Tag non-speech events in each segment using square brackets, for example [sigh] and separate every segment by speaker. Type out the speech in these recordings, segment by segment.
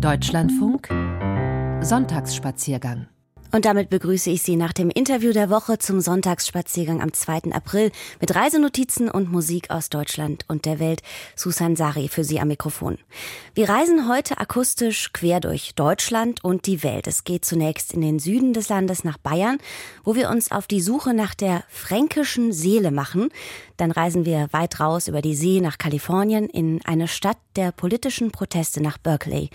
Speaker 1: Deutschlandfunk Sonntagsspaziergang
Speaker 2: und damit begrüße ich Sie nach dem Interview der Woche zum Sonntagsspaziergang am 2. April mit Reisenotizen und Musik aus Deutschland und der Welt. Susan Sari für Sie am Mikrofon. Wir reisen heute akustisch quer durch Deutschland und die Welt. Es geht zunächst in den Süden des Landes nach Bayern, wo wir uns auf die Suche nach der fränkischen Seele machen. Dann reisen wir weit raus über die See nach Kalifornien in eine Stadt der politischen Proteste nach Berkeley.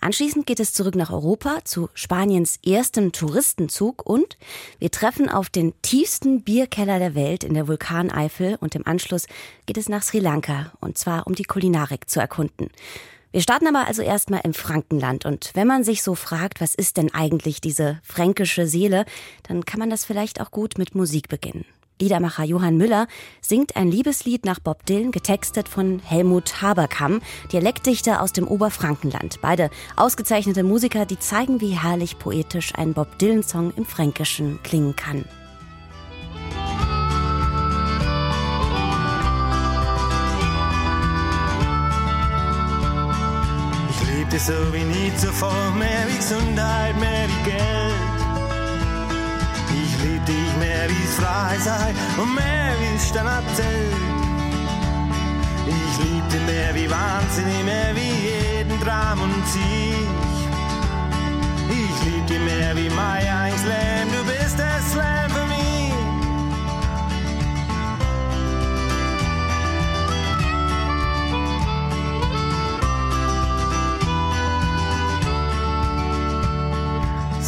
Speaker 2: Anschließend geht es zurück nach Europa zu Spaniens erstem Touristenzug und wir treffen auf den tiefsten Bierkeller der Welt in der Vulkaneifel und im Anschluss geht es nach Sri Lanka und zwar um die Kulinarik zu erkunden. Wir starten aber also erstmal im Frankenland und wenn man sich so fragt, was ist denn eigentlich diese fränkische Seele, dann kann man das vielleicht auch gut mit Musik beginnen. Liedermacher Johann Müller singt ein Liebeslied nach Bob Dylan, getextet von Helmut Haberkamm, Dialektdichter aus dem Oberfrankenland. Beide ausgezeichnete Musiker, die zeigen, wie herrlich poetisch ein Bob Dylan-Song im Fränkischen klingen kann.
Speaker 3: Ich liebte so wie nie zuvor, mehr wie Gesundheit, mehr wie Geld lieb dich mehr wie's frei sei und mehr dann erzählt. Ich liebte mehr wie Wahnsinn, mehr wie jeden Dram und Sieg. Ich liebte mehr wie mein Slam, du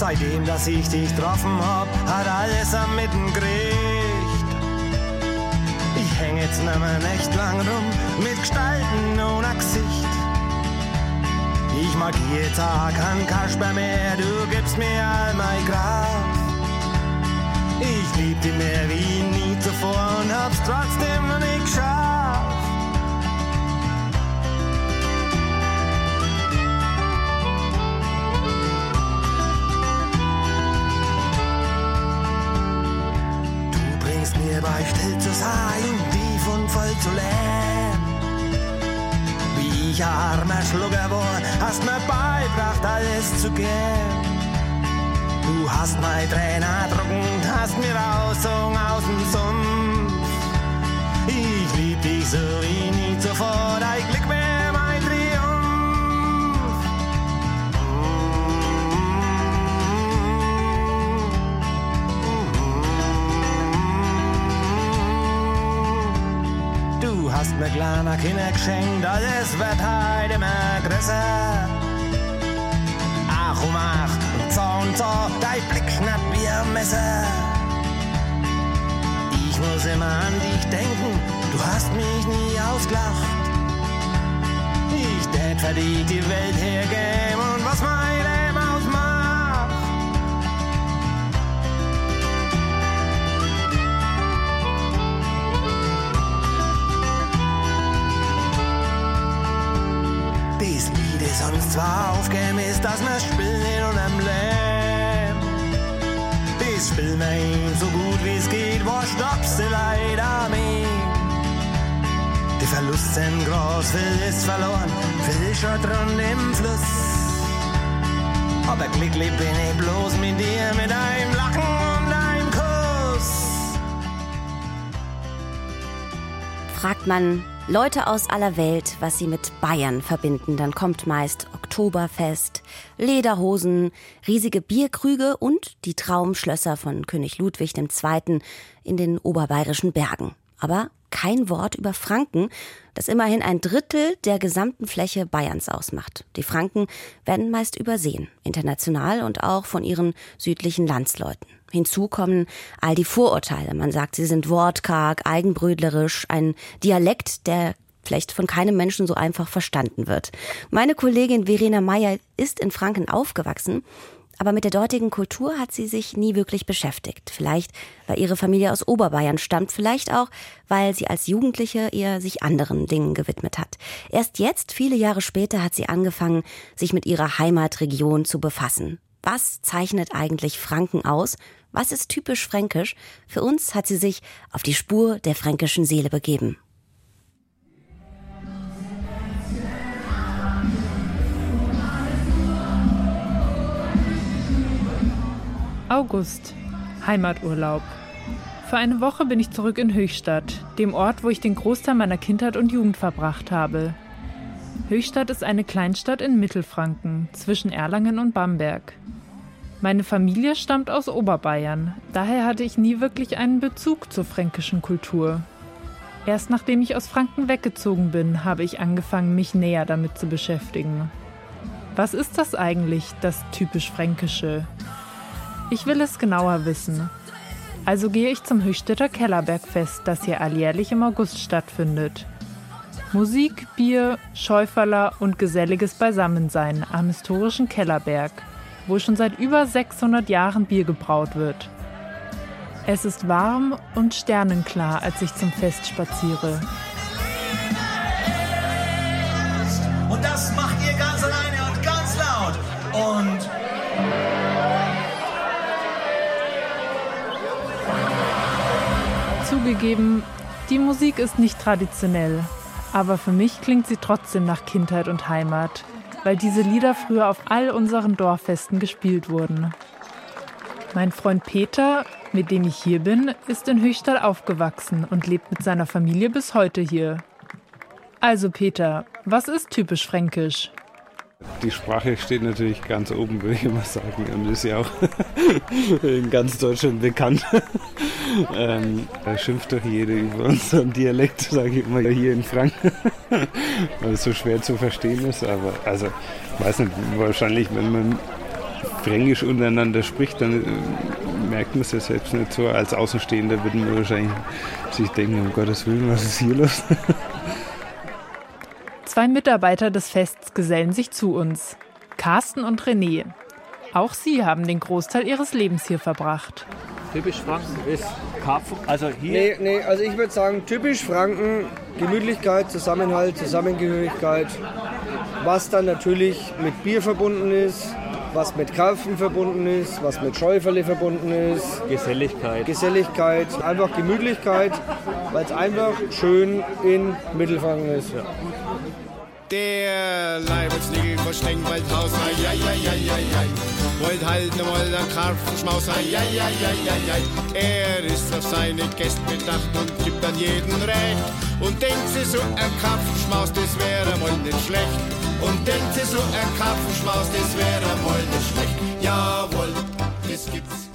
Speaker 3: Seitdem, dass ich dich getroffen hab, hat alles am Mitten gericht. Ich häng jetzt nimmer nicht lang rum mit Gestalten ohne Gesicht. Ich mag jeden Tag an Kasper mehr, du gibst mir all mein Kraft. Ich lieb dich mehr wie nie zuvor und hab's trotzdem nicht geschafft. Mir bei still zu sein, tief und voll zu leben. Wie ich armer Schlucker war, hast mir beibracht, alles zu geben. Du hast mein Trainer druckend, hast mir rausgezogen aus dem Sumpf. Ich lieb dich so wie nie zuvor, dein hast mir kleiner Kinder geschenkt, alles wird heute immer größer. Ach um ach, und Zau und dein Blick schnappt wie ein Messer. Ich muss immer an dich denken, du hast mich nie ausgelacht. Ich tät für dich die Welt hergeben und was mein Lied ist uns zwar aufgemisst, dass wir spielen in unserem Leben. Dies spielen wir ihm so gut wie es geht, wo stoppst du leider mich? Die Verlust sind groß, viel ist verloren, viel schon drin im Fluss. Aber glücklich bin ich bloß mit dir, mit einem Lachen und einem Kuss.
Speaker 2: Fragt man Leute aus aller Welt, was sie mit Bayern verbinden, dann kommt meist Oktoberfest, Lederhosen, riesige Bierkrüge und die Traumschlösser von König Ludwig II. in den oberbayerischen Bergen. Aber kein Wort über Franken, das immerhin ein Drittel der gesamten Fläche Bayerns ausmacht. Die Franken werden meist übersehen, international und auch von ihren südlichen Landsleuten. Hinzu kommen all die Vorurteile. Man sagt, sie sind wortkarg, eigenbrödlerisch, ein Dialekt, der vielleicht von keinem Menschen so einfach verstanden wird. Meine Kollegin Verena Meyer ist in Franken aufgewachsen, aber mit der dortigen Kultur hat sie sich nie wirklich beschäftigt. Vielleicht, weil ihre Familie aus Oberbayern stammt, vielleicht auch, weil sie als Jugendliche eher sich anderen Dingen gewidmet hat. Erst jetzt, viele Jahre später, hat sie angefangen, sich mit ihrer Heimatregion zu befassen. Was zeichnet eigentlich Franken aus? Was ist typisch fränkisch? Für uns hat sie sich auf die Spur der fränkischen Seele begeben.
Speaker 1: August. Heimaturlaub. Für eine Woche bin ich zurück in Höchstadt, dem Ort, wo ich den Großteil meiner Kindheit und Jugend verbracht habe. Höchstadt ist eine Kleinstadt in Mittelfranken zwischen Erlangen und Bamberg. Meine Familie stammt aus Oberbayern, daher hatte ich nie wirklich einen Bezug zur fränkischen Kultur. Erst nachdem ich aus Franken weggezogen bin, habe ich angefangen, mich näher damit zu beschäftigen. Was ist das eigentlich, das typisch Fränkische? Ich will es genauer wissen. Also gehe ich zum Höchstädter Kellerbergfest, das hier alljährlich im August stattfindet. Musik, Bier, Schäuferler und geselliges Beisammensein am historischen Kellerberg, wo schon seit über 600 Jahren Bier gebraut wird. Es ist warm und sternenklar, als ich zum Fest spaziere.
Speaker 4: Und das
Speaker 1: Zugegeben, die Musik ist nicht traditionell, aber für mich klingt sie trotzdem nach Kindheit und Heimat, weil diese Lieder früher auf all unseren Dorffesten gespielt wurden. Mein Freund Peter, mit dem ich hier bin, ist in Höchstadt aufgewachsen und lebt mit seiner Familie bis heute hier. Also Peter, was ist typisch fränkisch?
Speaker 5: Die Sprache steht natürlich ganz oben, würde ich immer sagen, und ist ja auch [laughs] in ganz Deutschland bekannt. [laughs] ähm, da schimpft doch jeder über unseren Dialekt, sage ich immer hier in Franken, [laughs] weil es so schwer zu verstehen ist. Aber also, weiß nicht, wahrscheinlich, wenn man Fränkisch untereinander spricht, dann äh, merkt man es ja selbst nicht so. Als Außenstehender würden wir wahrscheinlich sich denken, um Gottes Willen, was ist hier los?
Speaker 1: Zwei Mitarbeiter des Fests gesellen sich zu uns. Carsten und René. Auch sie haben den Großteil ihres Lebens hier verbracht.
Speaker 6: Typisch Franken ist Karpfen. Also hier.
Speaker 7: Nee, nee, also ich würde sagen, typisch Franken, Gemütlichkeit, Zusammenhalt, Zusammengehörigkeit. Was dann natürlich mit Bier verbunden ist, was mit Karpfen verbunden ist, was mit Schäuferle verbunden ist.
Speaker 6: Geselligkeit.
Speaker 7: Geselligkeit, einfach Gemütlichkeit, weil es einfach schön in Mittelfranken ist. Ja.
Speaker 8: Der Leibelsnigel ai, ai, ai, ai, ai. Wollt halt ne mal der Karpfenschmaus, ai. Er ist auf seine Gäste bedacht und gibt an jeden recht. Und denkt sich so, ein Karpfenschmaus, das wäre mal nicht schlecht. Und denkt sich so, ein Karpfenschmaus, das wäre mal nicht schlecht. Jawohl, das gibt's.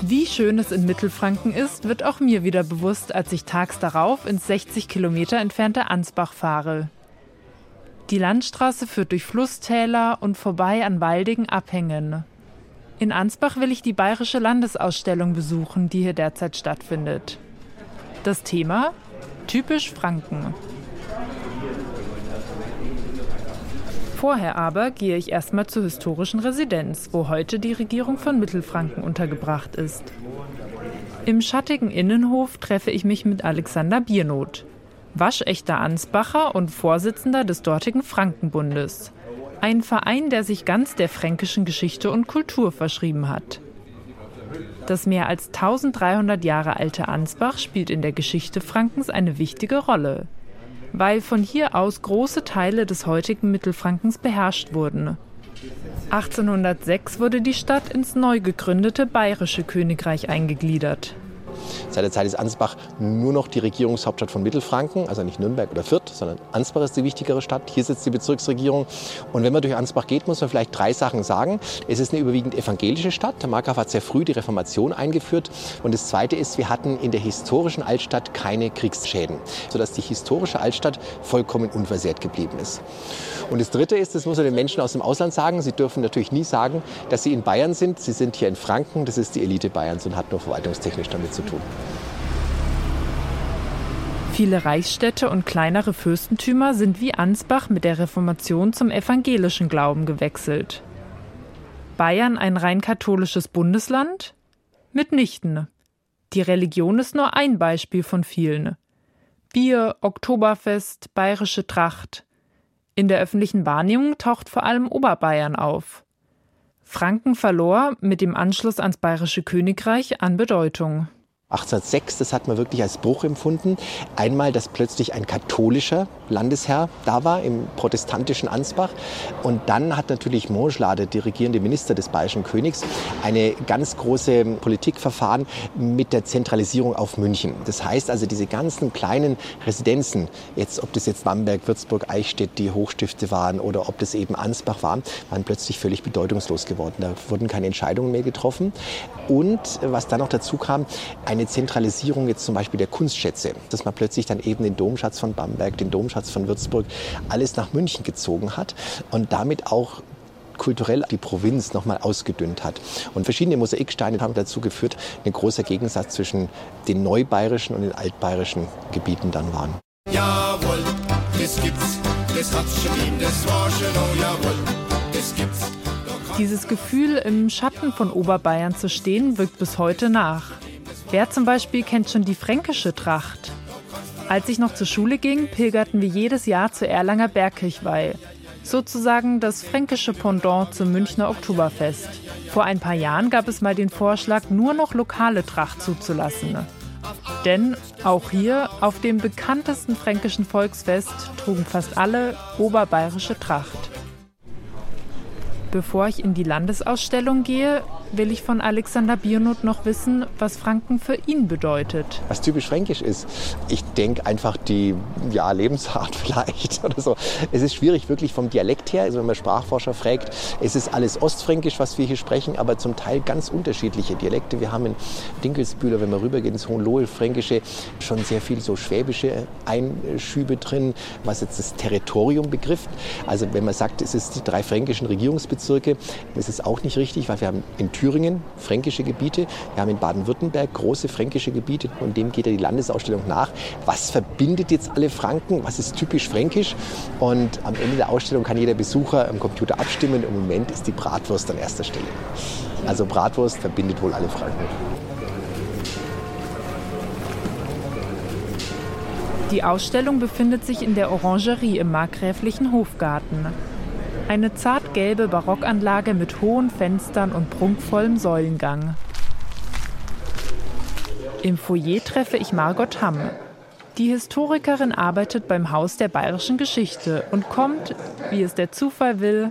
Speaker 1: Wie schön es in Mittelfranken ist, wird auch mir wieder bewusst, als ich tags darauf ins 60 Kilometer entfernte Ansbach fahre. Die Landstraße führt durch Flusstäler und vorbei an waldigen Abhängen. In Ansbach will ich die Bayerische Landesausstellung besuchen, die hier derzeit stattfindet. Das Thema? Typisch Franken. Vorher aber gehe ich erstmal zur historischen Residenz, wo heute die Regierung von Mittelfranken untergebracht ist. Im schattigen Innenhof treffe ich mich mit Alexander Biernot waschechter Ansbacher und Vorsitzender des dortigen Frankenbundes. Ein Verein, der sich ganz der fränkischen Geschichte und Kultur verschrieben hat. Das mehr als 1300 Jahre alte Ansbach spielt in der Geschichte Frankens eine wichtige Rolle, weil von hier aus große Teile des heutigen Mittelfrankens beherrscht wurden. 1806 wurde die Stadt ins neu gegründete Bayerische Königreich eingegliedert.
Speaker 9: Seit der Zeit ist Ansbach nur noch die Regierungshauptstadt von Mittelfranken, also nicht Nürnberg oder Fürth, sondern Ansbach ist die wichtigere Stadt. Hier sitzt die Bezirksregierung. Und wenn man durch Ansbach geht, muss man vielleicht drei Sachen sagen. Es ist eine überwiegend evangelische Stadt. Der Markgraf hat sehr früh die Reformation eingeführt. Und das Zweite ist, wir hatten in der historischen Altstadt keine Kriegsschäden, sodass die historische Altstadt vollkommen unversehrt geblieben ist. Und das Dritte ist, das muss man den Menschen aus dem Ausland sagen, sie dürfen natürlich nie sagen, dass sie in Bayern sind. Sie sind hier in Franken, das ist die Elite Bayerns und hat nur verwaltungstechnisch damit zu tun.
Speaker 1: Viele Reichsstädte und kleinere Fürstentümer sind wie Ansbach mit der Reformation zum evangelischen Glauben gewechselt. Bayern ein rein katholisches Bundesland? Mitnichten. Die Religion ist nur ein Beispiel von vielen. Bier, Oktoberfest, bayerische Tracht. In der öffentlichen Wahrnehmung taucht vor allem Oberbayern auf. Franken verlor mit dem Anschluss ans Bayerische Königreich an Bedeutung.
Speaker 9: 1806, das hat man wirklich als Bruch empfunden. Einmal, dass plötzlich ein katholischer Landesherr da war im protestantischen Ansbach. Und dann hat natürlich Montgelas, der regierende Minister des Bayerischen Königs, eine ganz große Politikverfahren mit der Zentralisierung auf München. Das heißt also, diese ganzen kleinen Residenzen, jetzt, ob das jetzt Bamberg, Würzburg, Eichstätt, die Hochstifte waren oder ob das eben Ansbach waren, waren plötzlich völlig bedeutungslos geworden. Da wurden keine Entscheidungen mehr getroffen. Und was dann noch dazu kam, eine eine Zentralisierung jetzt zum Beispiel der Kunstschätze, dass man plötzlich dann eben den Domschatz von Bamberg, den Domschatz von Würzburg, alles nach München gezogen hat und damit auch kulturell die Provinz nochmal ausgedünnt hat. Und verschiedene Mosaiksteine haben dazu geführt, ein großer Gegensatz zwischen den neubayerischen und den altbayerischen Gebieten dann waren.
Speaker 8: Jawohl, das gibt's, das hat's schon gegeben, das war schon, oh jawohl, das gibt's.
Speaker 1: Dieses Gefühl, im Schatten von Oberbayern zu stehen, wirkt bis heute nach. Wer zum Beispiel kennt schon die fränkische Tracht? Als ich noch zur Schule ging, pilgerten wir jedes Jahr zur Erlanger Bergkirchweih. Sozusagen das fränkische Pendant zum Münchner Oktoberfest. Vor ein paar Jahren gab es mal den Vorschlag, nur noch lokale Tracht zuzulassen. Denn auch hier, auf dem bekanntesten fränkischen Volksfest, trugen fast alle oberbayerische Tracht. Bevor ich in die Landesausstellung gehe, will ich von Alexander Biernoth noch wissen, was Franken für ihn bedeutet.
Speaker 9: Was typisch fränkisch ist. Ich denke einfach die ja, Lebensart [laughs] vielleicht oder so. Es ist schwierig wirklich vom Dialekt her. Also wenn man Sprachforscher fragt, es ist alles ostfränkisch, was wir hier sprechen, aber zum Teil ganz unterschiedliche Dialekte. Wir haben in Dinkelsbühler, wenn man rübergeht ins Hohenlohe-Fränkische, schon sehr viel so schwäbische Einschübe drin, was jetzt das Territorium begrifft. Also wenn man sagt, es ist die drei fränkischen Regierungsbezirke, ist es auch nicht richtig, weil wir haben in Thüringen fränkische Gebiete. Wir haben in Baden-Württemberg große fränkische Gebiete und dem geht ja die Landesausstellung nach. Was verbindet jetzt alle Franken? Was ist typisch fränkisch? Und am Ende der Ausstellung kann jeder Besucher am Computer abstimmen. Im Moment ist die Bratwurst an erster Stelle. Also Bratwurst verbindet wohl alle Franken.
Speaker 1: Die Ausstellung befindet sich in der Orangerie im markgräflichen Hofgarten. Eine zartgelbe Barockanlage mit hohen Fenstern und prunkvollem Säulengang. Im Foyer treffe ich Margot Hamm. Die Historikerin arbeitet beim Haus der bayerischen Geschichte und kommt, wie es der Zufall will,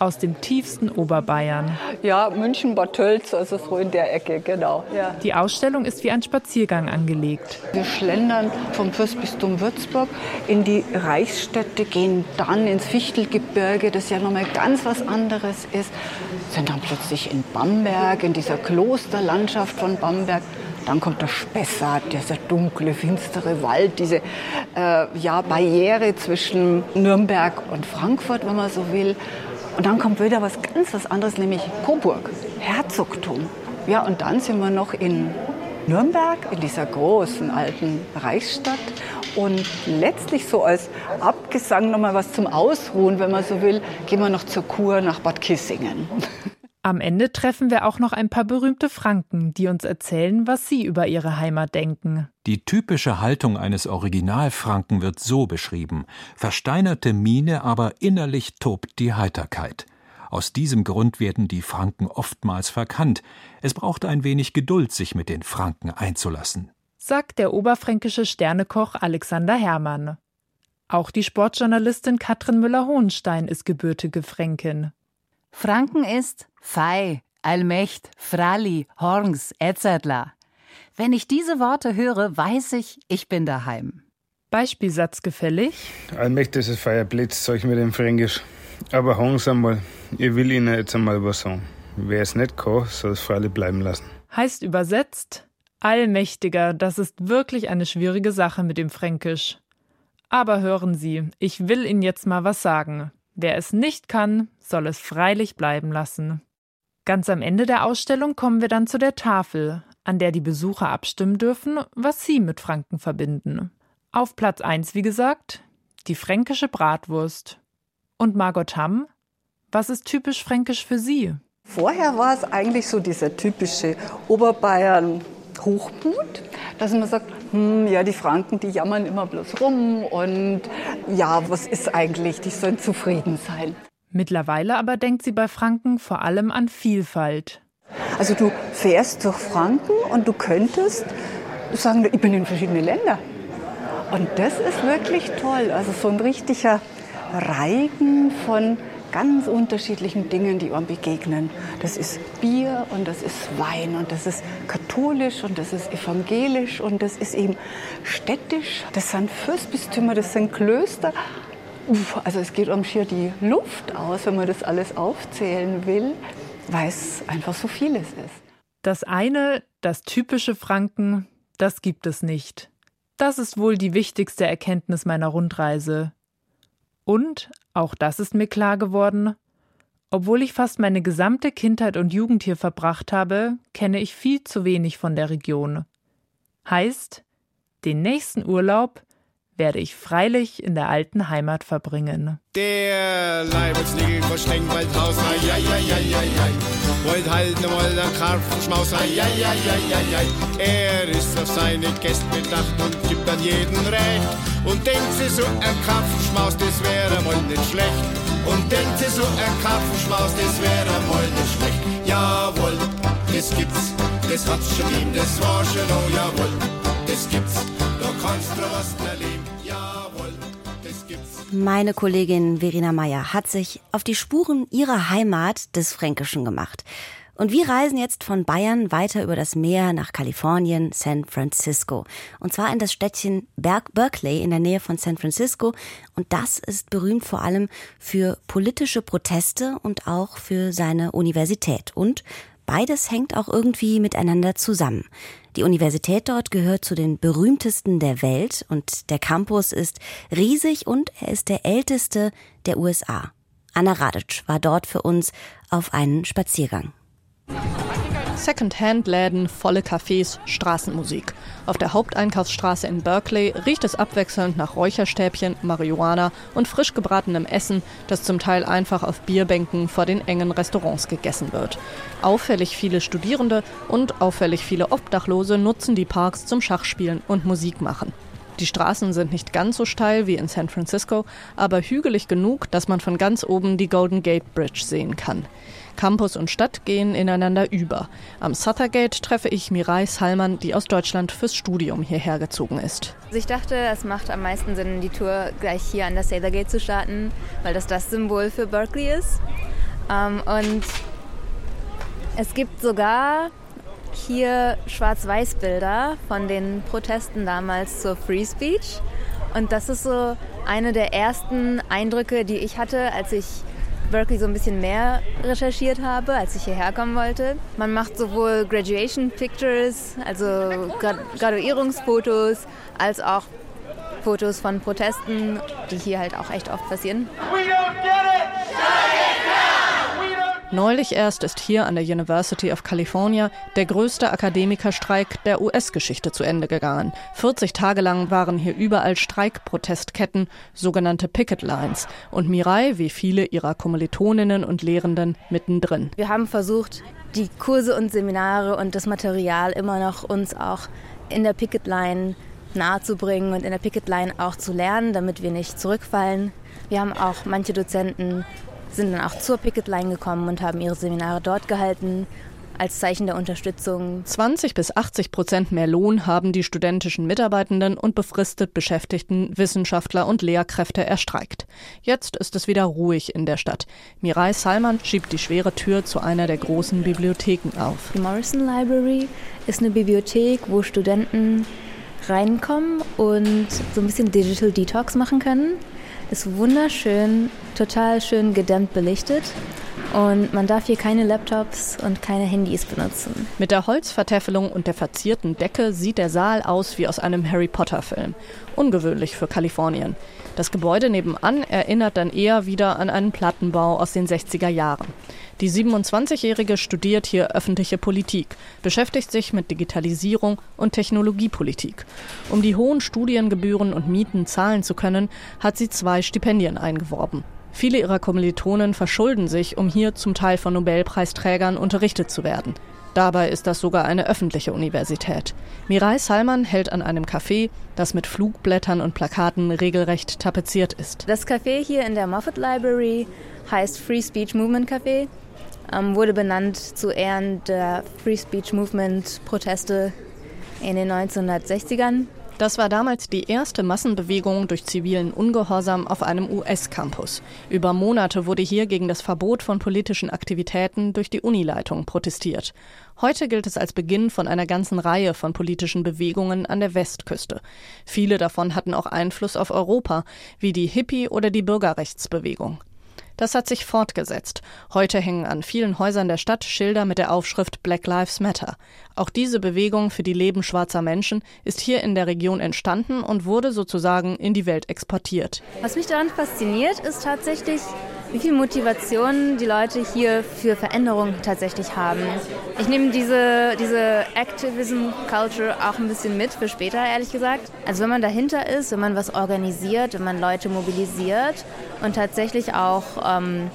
Speaker 1: aus dem tiefsten Oberbayern.
Speaker 10: Ja, München, Bad Tölz, also so in der Ecke, genau. Ja.
Speaker 1: Die Ausstellung ist wie ein Spaziergang angelegt.
Speaker 10: Wir schlendern vom Fürstbistum Würzburg in die Reichsstädte, gehen dann ins Fichtelgebirge, das ja nochmal ganz was anderes ist, sind dann plötzlich in Bamberg, in dieser Klosterlandschaft von Bamberg. Dann kommt der Spessart, dieser dunkle, finstere Wald, diese äh, ja, Barriere zwischen Nürnberg und Frankfurt, wenn man so will. Und dann kommt wieder was ganz was anderes, nämlich Coburg, Herzogtum. Ja, und dann sind wir noch in Nürnberg, in dieser großen alten Reichsstadt. Und letztlich so als Abgesang nochmal was zum Ausruhen, wenn man so will, gehen wir noch zur Kur nach Bad Kissingen.
Speaker 1: Am Ende treffen wir auch noch ein paar berühmte Franken, die uns erzählen, was sie über ihre Heimat denken.
Speaker 11: Die typische Haltung eines Originalfranken wird so beschrieben: versteinerte Miene, aber innerlich tobt die Heiterkeit. Aus diesem Grund werden die Franken oftmals verkannt. Es braucht ein wenig Geduld, sich mit den Franken einzulassen.
Speaker 1: Sagt der oberfränkische Sternekoch Alexander Herrmann. Auch die Sportjournalistin Katrin Müller-Hohenstein ist gebürtige Fränkin.
Speaker 12: Franken ist Fei, Allmächt, Fralli, Horns, etc. Wenn ich diese Worte höre, weiß ich, ich bin daheim.
Speaker 1: Beispielsatz gefällig?
Speaker 5: Allmächt ist ein Feierblitz, sag ich mir dem Fränkisch. Aber Horns einmal, ich will Ihnen jetzt einmal was sagen. Wer es nicht kann, soll es freilich bleiben lassen.
Speaker 1: Heißt übersetzt, Allmächtiger, das ist wirklich eine schwierige Sache mit dem Fränkisch. Aber hören Sie, ich will Ihnen jetzt mal was sagen. Wer es nicht kann, soll es freilich bleiben lassen. Ganz am Ende der Ausstellung kommen wir dann zu der Tafel, an der die Besucher abstimmen dürfen, was sie mit Franken verbinden. Auf Platz 1, wie gesagt, die fränkische Bratwurst. Und Margot Hamm, was ist typisch fränkisch für Sie?
Speaker 10: Vorher war es eigentlich so dieser typische Oberbayern Hochmut, dass man sagt, hm, ja, die Franken, die jammern immer bloß rum und ja, was ist eigentlich, die sollen zufrieden sein.
Speaker 1: Mittlerweile aber denkt sie bei Franken vor allem an Vielfalt.
Speaker 10: Also du fährst durch Franken und du könntest sagen, ich bin in verschiedene Länder. Und das ist wirklich toll. Also so ein richtiger Reigen von ganz unterschiedlichen Dingen, die einem begegnen. Das ist Bier und das ist Wein und das ist katholisch und das ist evangelisch und das ist eben städtisch. Das sind Fürstbistümer, das sind Klöster. Also es geht um schier die Luft aus, wenn man das alles aufzählen will, weil es einfach so vieles ist.
Speaker 1: Das eine, das typische Franken, das gibt es nicht. Das ist wohl die wichtigste Erkenntnis meiner Rundreise. Und, auch das ist mir klar geworden, obwohl ich fast meine gesamte Kindheit und Jugend hier verbracht habe, kenne ich viel zu wenig von der Region. Heißt, den nächsten Urlaub werde ich freilich in der alten Heimat verbringen.
Speaker 8: Der Leibesnigel vor Stengwaldhaus, ai, ai, ai, ai, ai, Wollt halten, wollt ein Karpfenschmaus, ai, ai, ai, ai, ai. Er ist auf seine Gäste bedacht und gibt an jeden recht. Und denkt sich so ein Karpfenschmaus, das wäre mal nicht schlecht. Und denkt sich so ein Karpfenschmaus, das wäre mal nicht schlecht. Jawohl, das gibt's, das hat's schon gegeben, das war schon, oh jawohl, das gibt's,
Speaker 2: Meine Kollegin Verena Meyer hat sich auf die Spuren ihrer Heimat des Fränkischen gemacht. Und wir reisen jetzt von Bayern weiter über das Meer nach Kalifornien, San Francisco. Und zwar in das Städtchen Berg Berkeley in der Nähe von San Francisco. Und das ist berühmt vor allem für politische Proteste und auch für seine Universität. Und beides hängt auch irgendwie miteinander zusammen. Die Universität dort gehört zu den berühmtesten der Welt und der Campus ist riesig und er ist der älteste der USA. Anna Radic war dort für uns auf einen Spaziergang.
Speaker 13: Second-Hand-Läden, volle Cafés, Straßenmusik. Auf der Haupteinkaufsstraße in Berkeley riecht es abwechselnd nach Räucherstäbchen, Marihuana und frisch gebratenem Essen, das zum Teil einfach auf Bierbänken vor den engen Restaurants gegessen wird. Auffällig viele Studierende und auffällig viele Obdachlose nutzen die Parks zum Schachspielen und Musik machen. Die Straßen sind nicht ganz so steil wie in San Francisco, aber hügelig genug, dass man von ganz oben die Golden Gate Bridge sehen kann. Campus und Stadt gehen ineinander über. Am Suthergate treffe ich Mirai Salman, die aus Deutschland fürs Studium hierher gezogen ist.
Speaker 14: Also ich dachte, es macht am meisten Sinn, die Tour gleich hier an der Sathergate zu starten, weil das das Symbol für Berkeley ist. Ähm, und es gibt sogar hier Schwarz-Weiß-Bilder von den Protesten damals zur Free Speech. Und das ist so eine der ersten Eindrücke, die ich hatte, als ich Berkeley so ein bisschen mehr recherchiert habe, als ich hierher kommen wollte. Man macht sowohl Graduation Pictures, also Graduierungsfotos, als auch Fotos von Protesten, die hier halt auch echt oft passieren. We don't get it.
Speaker 13: Neulich erst ist hier an der University of California der größte Akademikerstreik der US-Geschichte zu Ende gegangen. 40 Tage lang waren hier überall Streikprotestketten, sogenannte Picket Lines. Und Mirai, wie viele ihrer Kommilitoninnen und Lehrenden, mittendrin.
Speaker 14: Wir haben versucht, die Kurse und Seminare und das Material immer noch uns auch in der Picket Line nahezubringen und in der Picket Line auch zu lernen, damit wir nicht zurückfallen. Wir haben auch manche Dozenten sind dann auch zur Picket Line gekommen und haben ihre Seminare dort gehalten als Zeichen der Unterstützung.
Speaker 13: 20 bis 80 Prozent mehr Lohn haben die studentischen Mitarbeitenden und befristet beschäftigten Wissenschaftler und Lehrkräfte erstreikt. Jetzt ist es wieder ruhig in der Stadt. Mirai Salman schiebt die schwere Tür zu einer der großen Bibliotheken auf.
Speaker 14: Die Morrison Library ist eine Bibliothek, wo Studenten reinkommen und so ein bisschen Digital Detox machen können. Ist wunderschön, total schön gedämmt belichtet. Und man darf hier keine Laptops und keine Handys benutzen.
Speaker 13: Mit der Holzvertäfelung und der verzierten Decke sieht der Saal aus wie aus einem Harry Potter-Film. Ungewöhnlich für Kalifornien. Das Gebäude nebenan erinnert dann eher wieder an einen Plattenbau aus den 60er Jahren. Die 27-Jährige studiert hier öffentliche Politik, beschäftigt sich mit Digitalisierung und Technologiepolitik. Um die hohen Studiengebühren und Mieten zahlen zu können, hat sie zwei Stipendien eingeworben. Viele ihrer Kommilitonen verschulden sich, um hier zum Teil von Nobelpreisträgern unterrichtet zu werden. Dabei ist das sogar eine öffentliche Universität. Mirai Salman hält an einem Café, das mit Flugblättern und Plakaten regelrecht tapeziert ist.
Speaker 14: Das Café hier in der Moffat Library heißt Free Speech Movement Café ähm, wurde benannt zu Ehren der Free Speech Movement Proteste in den 1960ern.
Speaker 13: Das war damals die erste Massenbewegung durch zivilen Ungehorsam auf einem US-Campus. Über Monate wurde hier gegen das Verbot von politischen Aktivitäten durch die Unileitung protestiert. Heute gilt es als Beginn von einer ganzen Reihe von politischen Bewegungen an der Westküste. Viele davon hatten auch Einfluss auf Europa, wie die Hippie- oder die Bürgerrechtsbewegung. Das hat sich fortgesetzt. Heute hängen an vielen Häusern der Stadt Schilder mit der Aufschrift Black Lives Matter. Auch diese Bewegung für die Leben schwarzer Menschen ist hier in der Region entstanden und wurde sozusagen in die Welt exportiert.
Speaker 14: Was mich daran fasziniert, ist tatsächlich, wie viel Motivation die Leute hier für Veränderung tatsächlich haben. Ich nehme diese, diese Activism-Culture auch ein bisschen mit für später, ehrlich gesagt. Also wenn man dahinter ist, wenn man was organisiert, wenn man Leute mobilisiert und tatsächlich auch ähm,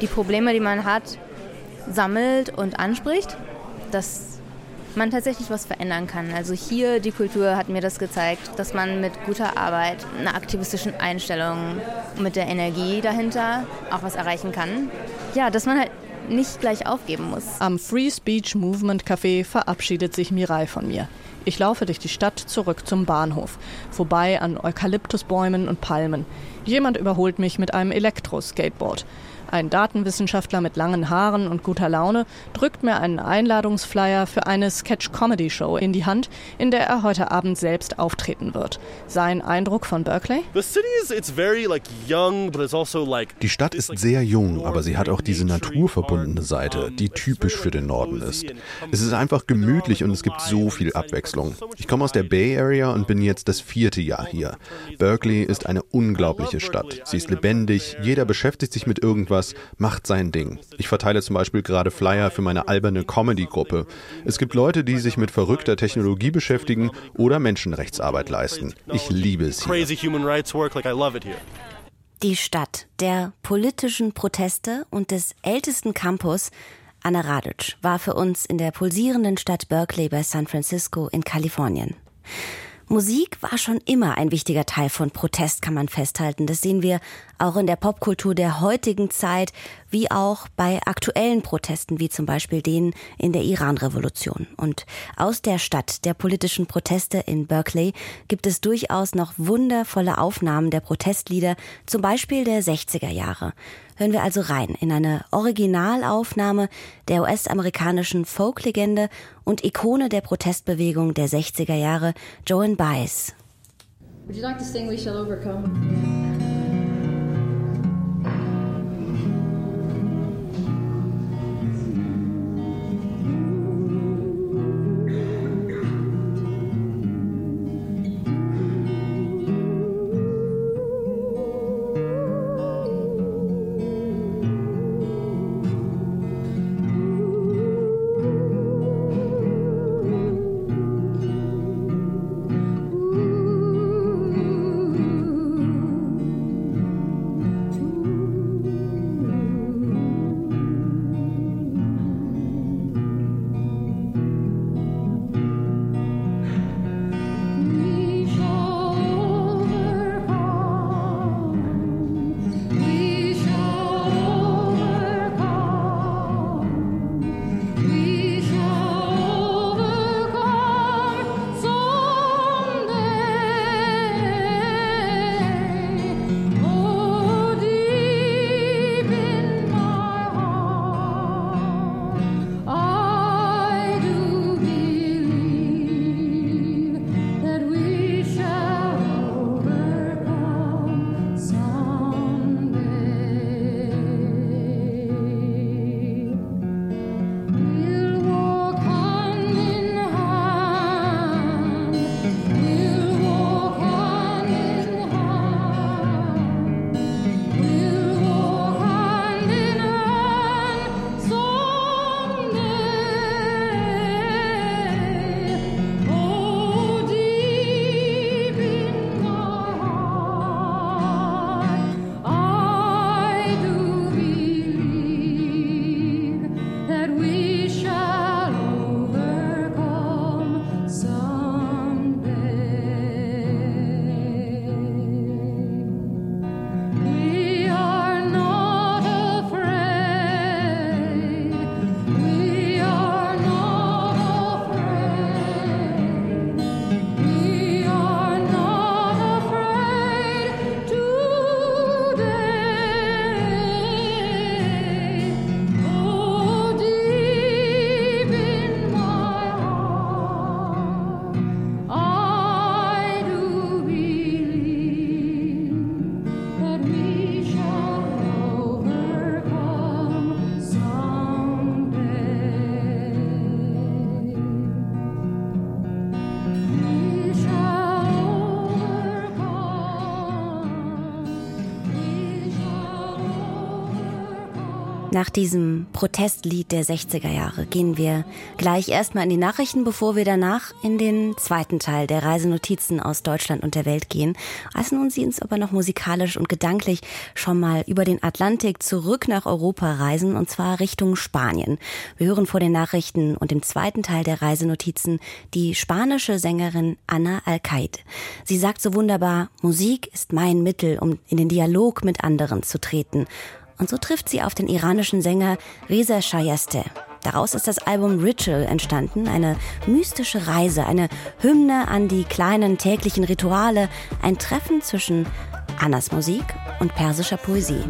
Speaker 14: die Probleme, die man hat, sammelt und anspricht, das man tatsächlich was verändern kann. Also hier die Kultur hat mir das gezeigt, dass man mit guter Arbeit, einer aktivistischen Einstellung, mit der Energie dahinter auch was erreichen kann. Ja, dass man halt nicht gleich aufgeben muss.
Speaker 13: Am Free Speech Movement Café verabschiedet sich Mirai von mir. Ich laufe durch die Stadt zurück zum Bahnhof, vorbei an Eukalyptusbäumen und Palmen. Jemand überholt mich mit einem Elektro-Skateboard. Ein Datenwissenschaftler mit langen Haaren und guter Laune drückt mir einen Einladungsflyer für eine Sketch-Comedy-Show in die Hand, in der er heute Abend selbst auftreten wird. Sein Eindruck von Berkeley?
Speaker 15: Also
Speaker 16: Die Stadt ist sehr jung, aber sie hat auch diese naturverbundene Seite, die typisch für den Norden ist. Es ist einfach gemütlich und es gibt so viel Abwechslung. Ich komme aus der Bay Area und bin jetzt das vierte Jahr hier. Berkeley ist eine unglaubliche Stadt. Sie ist lebendig, jeder beschäftigt sich mit irgendwas irgendwas, macht sein Ding. Ich verteile zum Beispiel gerade Flyer für meine alberne Comedy-Gruppe. Es gibt Leute, die sich mit verrückter Technologie beschäftigen oder Menschenrechtsarbeit leisten. Ich liebe es hier.
Speaker 2: Die Stadt der politischen Proteste und des ältesten Campus Anna Radic war für uns in der pulsierenden Stadt Berkeley bei San Francisco in Kalifornien. Musik war schon immer ein wichtiger Teil von Protest, kann man festhalten. Das sehen wir auch in der Popkultur der heutigen Zeit, wie auch bei aktuellen Protesten, wie zum Beispiel denen in der Iran-Revolution. Und aus der Stadt der politischen Proteste in Berkeley gibt es durchaus noch wundervolle Aufnahmen der Protestlieder, zum Beispiel der 60er Jahre hören wir also rein in eine Originalaufnahme der US-amerikanischen Folklegende und Ikone der Protestbewegung der 60er Jahre, Joan Baez. Would you like to sing We Shall Overcome? Nach diesem Protestlied der 60er Jahre gehen wir gleich erstmal in die Nachrichten, bevor wir danach in den zweiten Teil der Reisenotizen aus Deutschland und der Welt gehen. Lassen uns Sie uns aber noch musikalisch und gedanklich schon mal über den Atlantik zurück nach Europa reisen und zwar Richtung Spanien. Wir hören vor den Nachrichten und im zweiten Teil der Reisenotizen die spanische Sängerin Ana Alcaide. Sie sagt so wunderbar, Musik ist mein Mittel, um in den Dialog mit anderen zu treten. Und so trifft sie auf den iranischen Sänger Reza Shayeste. Daraus ist das Album Ritual entstanden, eine mystische Reise, eine Hymne an die kleinen täglichen Rituale, ein Treffen zwischen Annas Musik und persischer Poesie.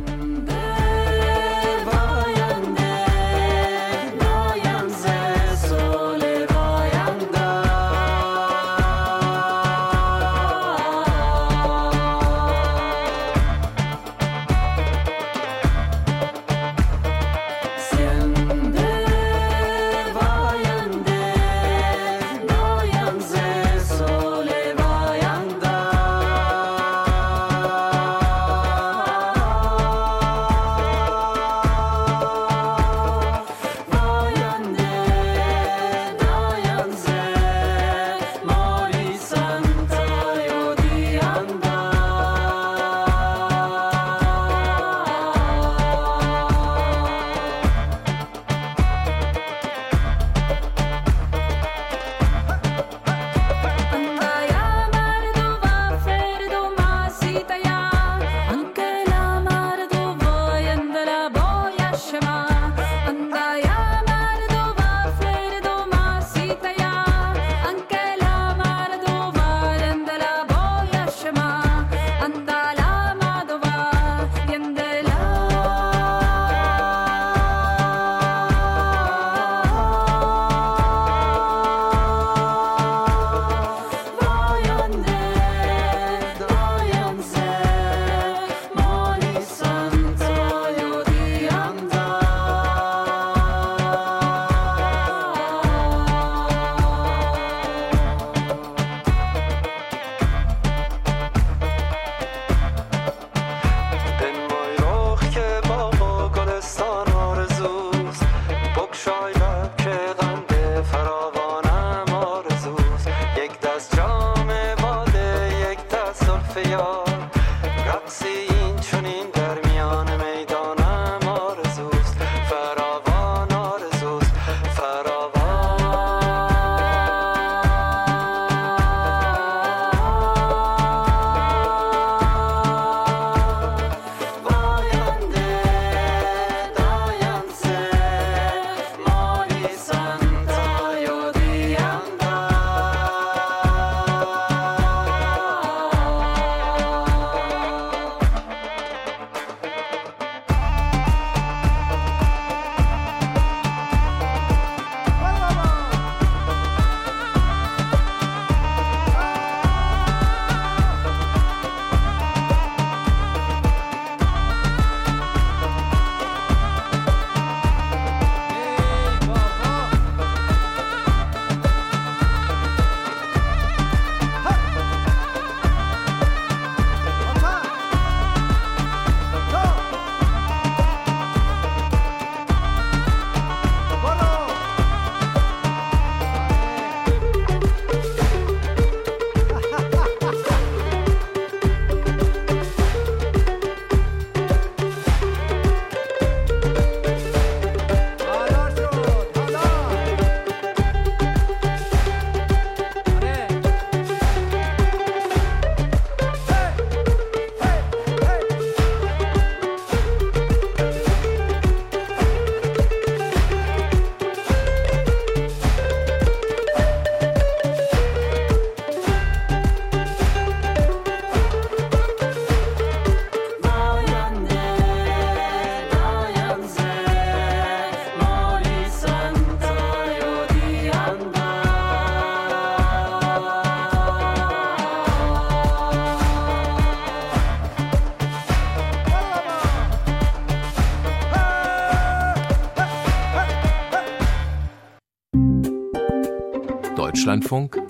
Speaker 15: Deutschlandfunk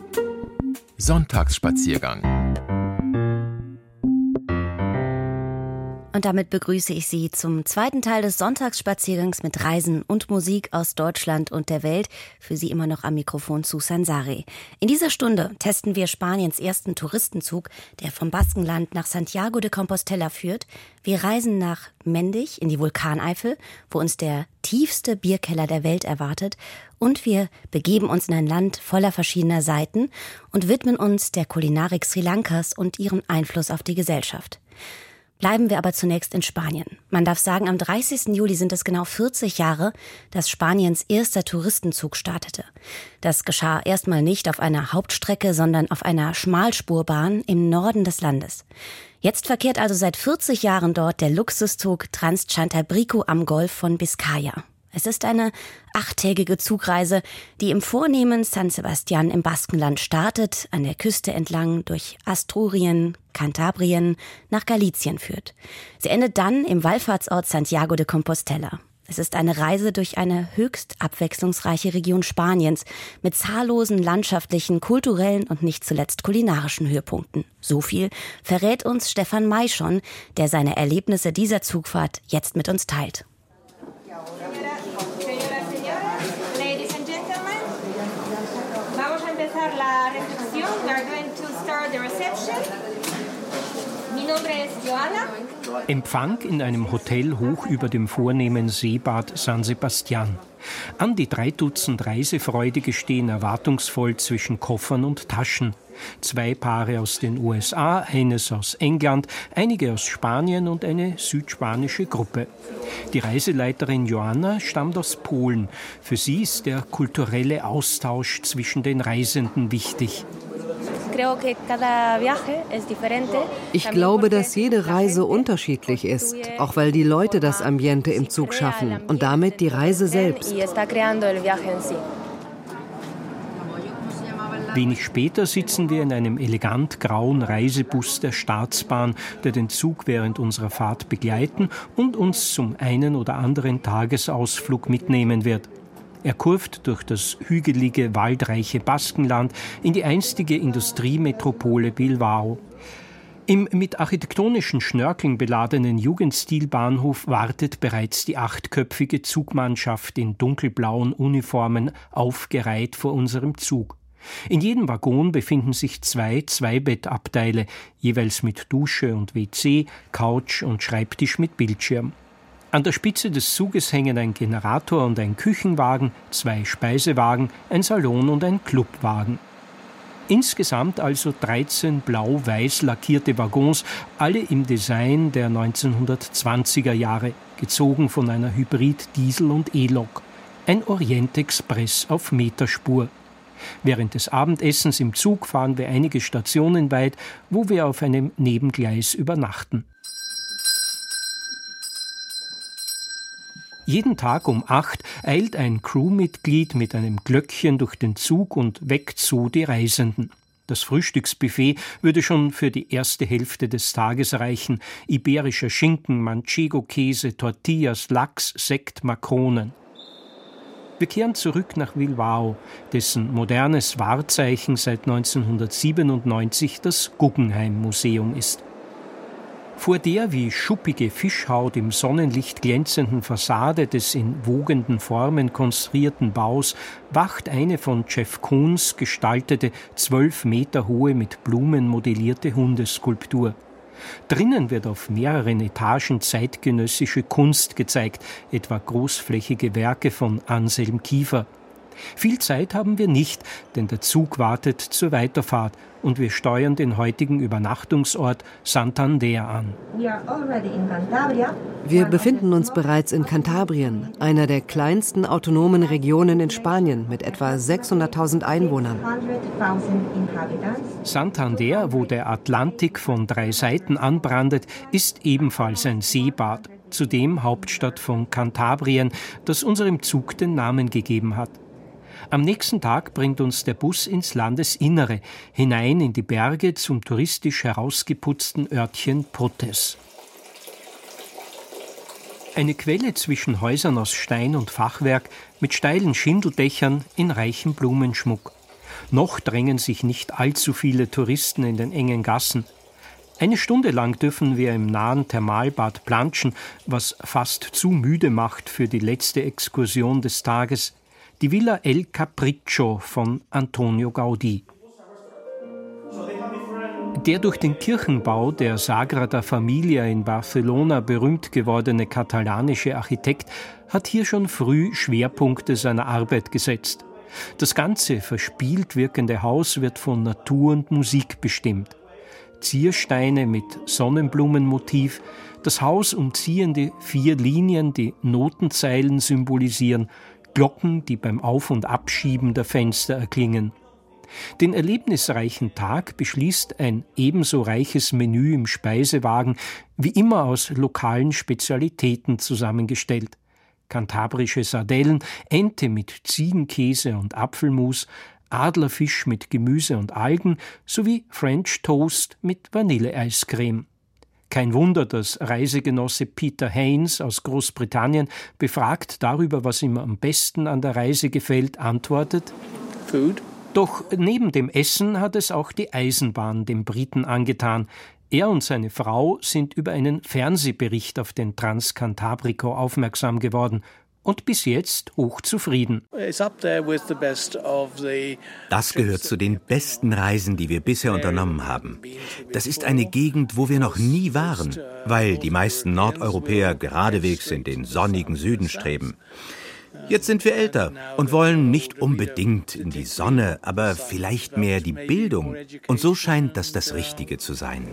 Speaker 15: Sonntagsspaziergang
Speaker 2: damit begrüße ich Sie zum zweiten Teil des Sonntagsspaziergangs mit Reisen und Musik aus Deutschland und der Welt. Für Sie immer noch am Mikrofon Susan Sari. In dieser Stunde testen wir Spaniens ersten Touristenzug, der vom Baskenland nach Santiago de Compostela führt. Wir reisen nach Mendig in die Vulkaneifel, wo uns der tiefste Bierkeller der Welt erwartet. Und wir begeben uns in ein Land voller verschiedener Seiten und widmen uns der Kulinarik Sri Lankas und ihrem Einfluss auf die Gesellschaft. Bleiben wir aber zunächst in Spanien. Man darf sagen, am 30. Juli sind es genau 40 Jahre, dass Spaniens erster Touristenzug startete. Das geschah erstmal nicht auf einer Hauptstrecke, sondern auf einer Schmalspurbahn im Norden des Landes. Jetzt verkehrt also seit 40 Jahren dort der Luxuszug Transchantabrico am Golf von Biscaya. Es ist eine achttägige Zugreise, die im vornehmen San Sebastian im Baskenland startet, an der Küste entlang durch Asturien, Kantabrien nach Galizien führt. Sie endet dann im Wallfahrtsort Santiago de Compostela. Es ist eine Reise durch eine höchst abwechslungsreiche Region Spaniens mit zahllosen landschaftlichen, kulturellen und nicht zuletzt kulinarischen Höhepunkten. So viel verrät uns Stefan May schon, der seine Erlebnisse dieser Zugfahrt jetzt mit uns teilt.
Speaker 17: Empfang in einem Hotel hoch über dem vornehmen Seebad San Sebastian. An die drei Dutzend Reisefreudige stehen erwartungsvoll zwischen Koffern und Taschen. Zwei Paare aus den USA, eines aus England, einige aus Spanien und eine südspanische Gruppe. Die Reiseleiterin Joanna stammt aus Polen. Für sie ist der kulturelle Austausch zwischen den Reisenden wichtig.
Speaker 18: Ich glaube, dass jede Reise unterschiedlich ist, auch weil die Leute das Ambiente im Zug schaffen und damit die Reise selbst.
Speaker 17: Wenig später sitzen wir in einem elegant grauen Reisebus der Staatsbahn, der den Zug während unserer Fahrt begleiten und uns zum einen oder anderen Tagesausflug mitnehmen wird. Er kurft durch das hügelige, waldreiche Baskenland in die einstige Industriemetropole Bilbao. Im mit architektonischen Schnörkeln beladenen Jugendstilbahnhof wartet bereits die achtköpfige Zugmannschaft in dunkelblauen Uniformen aufgereiht vor unserem Zug. In jedem Waggon befinden sich zwei Zweibettabteile, jeweils mit Dusche und WC, Couch und Schreibtisch mit Bildschirm. An der Spitze des Zuges hängen ein Generator und ein Küchenwagen, zwei Speisewagen, ein Salon und ein Clubwagen. Insgesamt also 13 blau-weiß lackierte Waggons, alle im Design der 1920er Jahre, gezogen von einer Hybrid-Diesel- und E-Lok. Ein Orient-Express auf Meterspur. Während des Abendessens im Zug fahren wir einige Stationen weit, wo wir auf einem Nebengleis übernachten. Jeden Tag um acht eilt ein Crewmitglied mit einem Glöckchen durch den Zug und weckt so die Reisenden. Das Frühstücksbuffet würde schon für die erste Hälfte des Tages reichen. Iberischer Schinken, Manchego-Käse, Tortillas, Lachs, Sekt, Makronen. Wir kehren zurück nach Bilbao, dessen modernes Wahrzeichen seit 1997 das Guggenheim Museum ist. Vor der wie schuppige Fischhaut im Sonnenlicht glänzenden Fassade des in wogenden Formen konstruierten Baus wacht eine von Jeff Koons gestaltete zwölf Meter hohe mit Blumen modellierte Hundeskulptur. Drinnen wird auf mehreren Etagen zeitgenössische Kunst gezeigt, etwa großflächige Werke von Anselm Kiefer. Viel Zeit haben wir nicht, denn der Zug wartet zur Weiterfahrt und wir steuern den heutigen Übernachtungsort Santander an.
Speaker 18: Wir befinden uns bereits in Kantabrien, einer der kleinsten autonomen Regionen in Spanien mit etwa 600.000 Einwohnern.
Speaker 17: Santander, wo der Atlantik von drei Seiten anbrandet, ist ebenfalls ein Seebad, zudem Hauptstadt von Kantabrien, das unserem Zug den Namen gegeben hat. Am nächsten Tag bringt uns der Bus ins Landesinnere, hinein in die Berge zum touristisch herausgeputzten Örtchen Potes. Eine Quelle zwischen Häusern aus Stein und Fachwerk mit steilen Schindeldächern in reichem Blumenschmuck. Noch drängen sich nicht allzu viele Touristen in den engen Gassen. Eine Stunde lang dürfen wir im nahen Thermalbad planschen, was fast zu müde macht für die letzte Exkursion des Tages, die Villa El Capriccio von Antonio Gaudí. Der durch den Kirchenbau der Sagrada Familia in Barcelona berühmt gewordene katalanische Architekt hat hier schon früh Schwerpunkte seiner Arbeit gesetzt. Das ganze verspielt wirkende Haus wird von Natur und Musik bestimmt. Ziersteine mit Sonnenblumenmotiv, das Haus umziehende vier Linien, die Notenzeilen symbolisieren, Glocken, die beim Auf- und Abschieben der Fenster erklingen. Den erlebnisreichen Tag beschließt ein ebenso reiches Menü im Speisewagen, wie immer aus lokalen Spezialitäten zusammengestellt. Kantabrische Sardellen, Ente mit Ziegenkäse und Apfelmus, Adlerfisch mit Gemüse und Algen sowie French Toast mit Vanilleeiscreme. Kein Wunder, dass Reisegenosse Peter Haynes aus Großbritannien, befragt darüber, was ihm am besten an der Reise gefällt, antwortet: Food. Doch neben dem Essen hat es auch die Eisenbahn dem Briten angetan. Er und seine Frau sind über einen Fernsehbericht auf den Transcantabrico aufmerksam geworden und bis jetzt hochzufrieden.
Speaker 19: Das gehört zu den besten Reisen, die wir bisher unternommen haben. Das ist eine Gegend, wo wir noch nie waren, weil die meisten Nordeuropäer geradewegs in den sonnigen Süden streben. Jetzt sind wir älter und wollen nicht unbedingt in die Sonne, aber vielleicht mehr die Bildung. Und so scheint das das Richtige zu sein.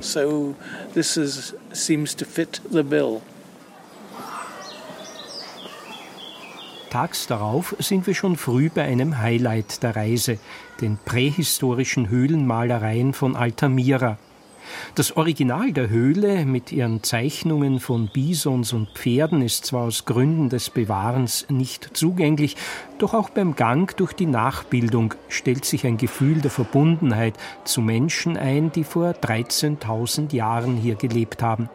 Speaker 17: Tags darauf sind wir schon früh bei einem Highlight der Reise, den prähistorischen Höhlenmalereien von Altamira. Das Original der Höhle mit ihren Zeichnungen von Bisons und Pferden ist zwar aus Gründen des Bewahrens nicht zugänglich, doch auch beim Gang durch die Nachbildung stellt sich ein Gefühl der Verbundenheit zu Menschen ein, die vor 13.000 Jahren hier gelebt haben.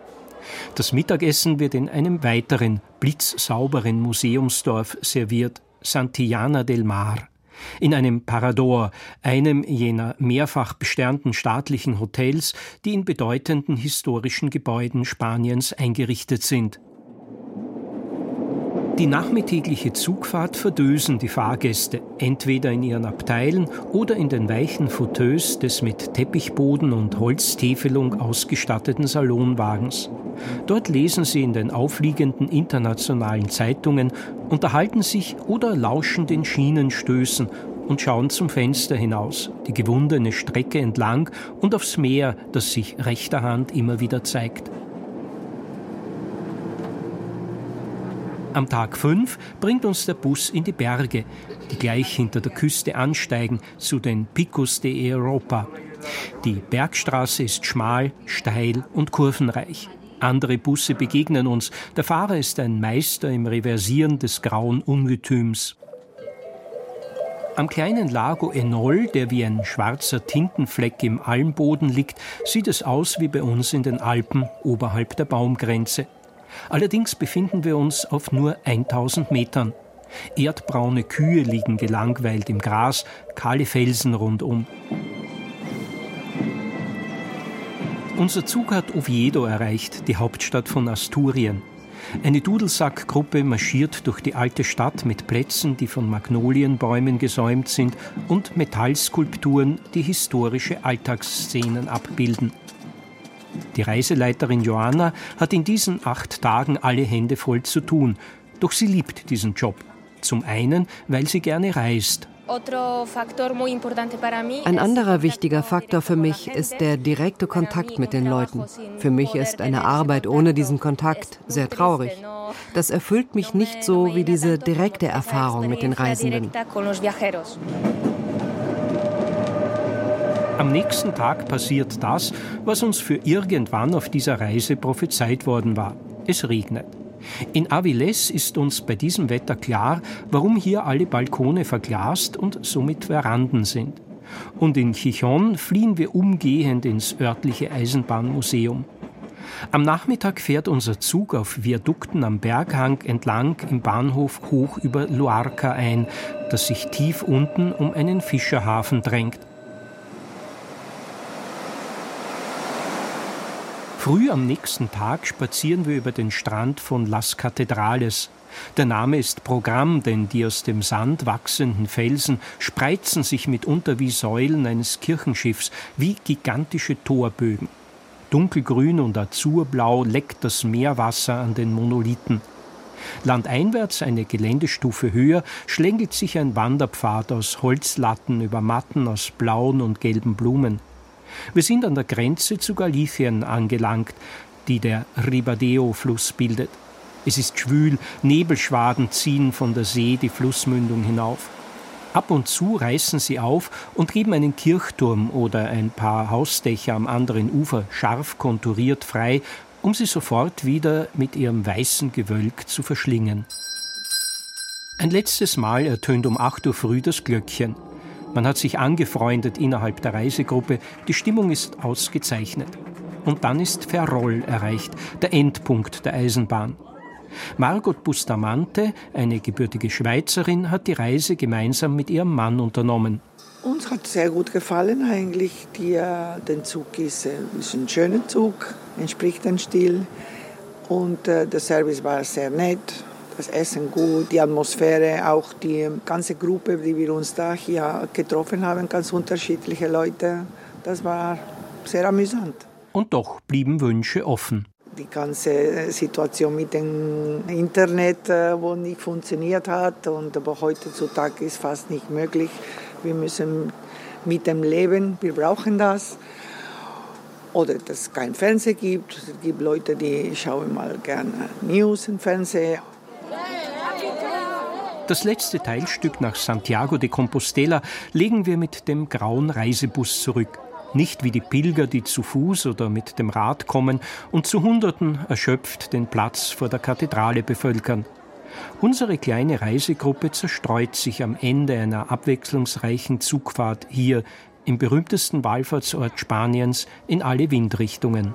Speaker 17: Das Mittagessen wird in einem weiteren, blitzsauberen Museumsdorf serviert, Santillana del Mar in einem Parador, einem jener mehrfach besternten staatlichen Hotels, die in bedeutenden historischen Gebäuden Spaniens eingerichtet sind. Die nachmittägliche Zugfahrt verdösen die Fahrgäste, entweder in ihren Abteilen oder in den weichen Fauteuils des mit Teppichboden und Holztäfelung ausgestatteten Salonwagens. Dort lesen sie in den aufliegenden internationalen Zeitungen, unterhalten sich oder lauschen den Schienenstößen und schauen zum Fenster hinaus, die gewundene Strecke entlang und aufs Meer, das sich rechter Hand immer wieder zeigt. Am Tag 5 bringt uns der Bus in die Berge, die gleich hinter der Küste ansteigen, zu den Picos de Europa. Die Bergstraße ist schmal, steil und kurvenreich. Andere Busse begegnen uns. Der Fahrer ist ein Meister im Reversieren des grauen Ungetüms. Am kleinen Lago Enol, der wie ein schwarzer Tintenfleck im Almboden liegt, sieht es aus wie bei uns in den Alpen oberhalb der Baumgrenze. Allerdings befinden wir uns auf nur 1000 Metern. Erdbraune Kühe liegen gelangweilt im Gras, kahle Felsen rundum. Unser Zug hat Oviedo erreicht, die Hauptstadt von Asturien. Eine Dudelsackgruppe marschiert durch die alte Stadt mit Plätzen, die von Magnolienbäumen gesäumt sind, und Metallskulpturen, die historische Alltagsszenen abbilden. Die Reiseleiterin Joanna hat in diesen acht Tagen alle Hände voll zu tun, doch sie liebt diesen Job. Zum einen, weil sie gerne reist.
Speaker 18: Ein anderer wichtiger Faktor für mich ist der direkte Kontakt mit den Leuten. Für mich ist eine Arbeit ohne diesen Kontakt sehr traurig. Das erfüllt mich nicht so wie diese direkte Erfahrung mit den Reisenden.
Speaker 17: Am nächsten Tag passiert das, was uns für irgendwann auf dieser Reise prophezeit worden war. Es regnet. In Avilés ist uns bei diesem Wetter klar, warum hier alle Balkone verglast und somit Veranden sind. Und in Chichon fliehen wir umgehend ins örtliche Eisenbahnmuseum. Am Nachmittag fährt unser Zug auf Viadukten am Berghang entlang im Bahnhof hoch über Luarca ein, das sich tief unten um einen Fischerhafen drängt. Früh am nächsten Tag spazieren wir über den Strand von Las Catedrales. Der Name ist Programm, denn die aus dem Sand wachsenden Felsen spreizen sich mitunter wie Säulen eines Kirchenschiffs, wie gigantische Torbögen. Dunkelgrün und azurblau leckt das Meerwasser an den Monolithen. Landeinwärts, eine Geländestufe höher, schlängelt sich ein Wanderpfad aus Holzlatten über Matten aus blauen und gelben Blumen. Wir sind an der Grenze zu Galicien angelangt, die der Ribadeo-Fluss bildet. Es ist schwül, Nebelschwaden ziehen von der See die Flussmündung hinauf. Ab und zu reißen sie auf und geben einen Kirchturm oder ein paar Hausdächer am anderen Ufer scharf konturiert frei, um sie sofort wieder mit ihrem weißen Gewölk zu verschlingen. Ein letztes Mal ertönt um 8 Uhr früh das Glöckchen. Man hat sich angefreundet innerhalb der Reisegruppe, die Stimmung ist ausgezeichnet. Und dann ist Ferrol erreicht, der Endpunkt der Eisenbahn. Margot Bustamante, eine gebürtige Schweizerin, hat die Reise gemeinsam mit ihrem Mann unternommen.
Speaker 20: Uns hat sehr gut gefallen eigentlich. Die, äh, der Zug ist, äh, ist ein schöner Zug, entspricht dem Stil. Und äh, der Service war sehr nett, das Essen gut, die Atmosphäre, auch die ganze Gruppe, die wir uns da hier getroffen haben, ganz unterschiedliche Leute. Das war sehr amüsant.
Speaker 17: Und doch blieben Wünsche offen
Speaker 20: die ganze Situation mit dem Internet, äh, wo nicht funktioniert hat und aber heutzutage ist fast nicht möglich. Wir müssen mit dem leben, wir brauchen das. Oder dass es kein Fernsehen gibt. Es gibt Leute, die schauen mal gerne News im Fernsehen.
Speaker 17: Das letzte Teilstück nach Santiago de Compostela legen wir mit dem grauen Reisebus zurück nicht wie die Pilger, die zu Fuß oder mit dem Rad kommen und zu Hunderten erschöpft den Platz vor der Kathedrale bevölkern. Unsere kleine Reisegruppe zerstreut sich am Ende einer abwechslungsreichen Zugfahrt hier im berühmtesten Wallfahrtsort Spaniens in alle Windrichtungen.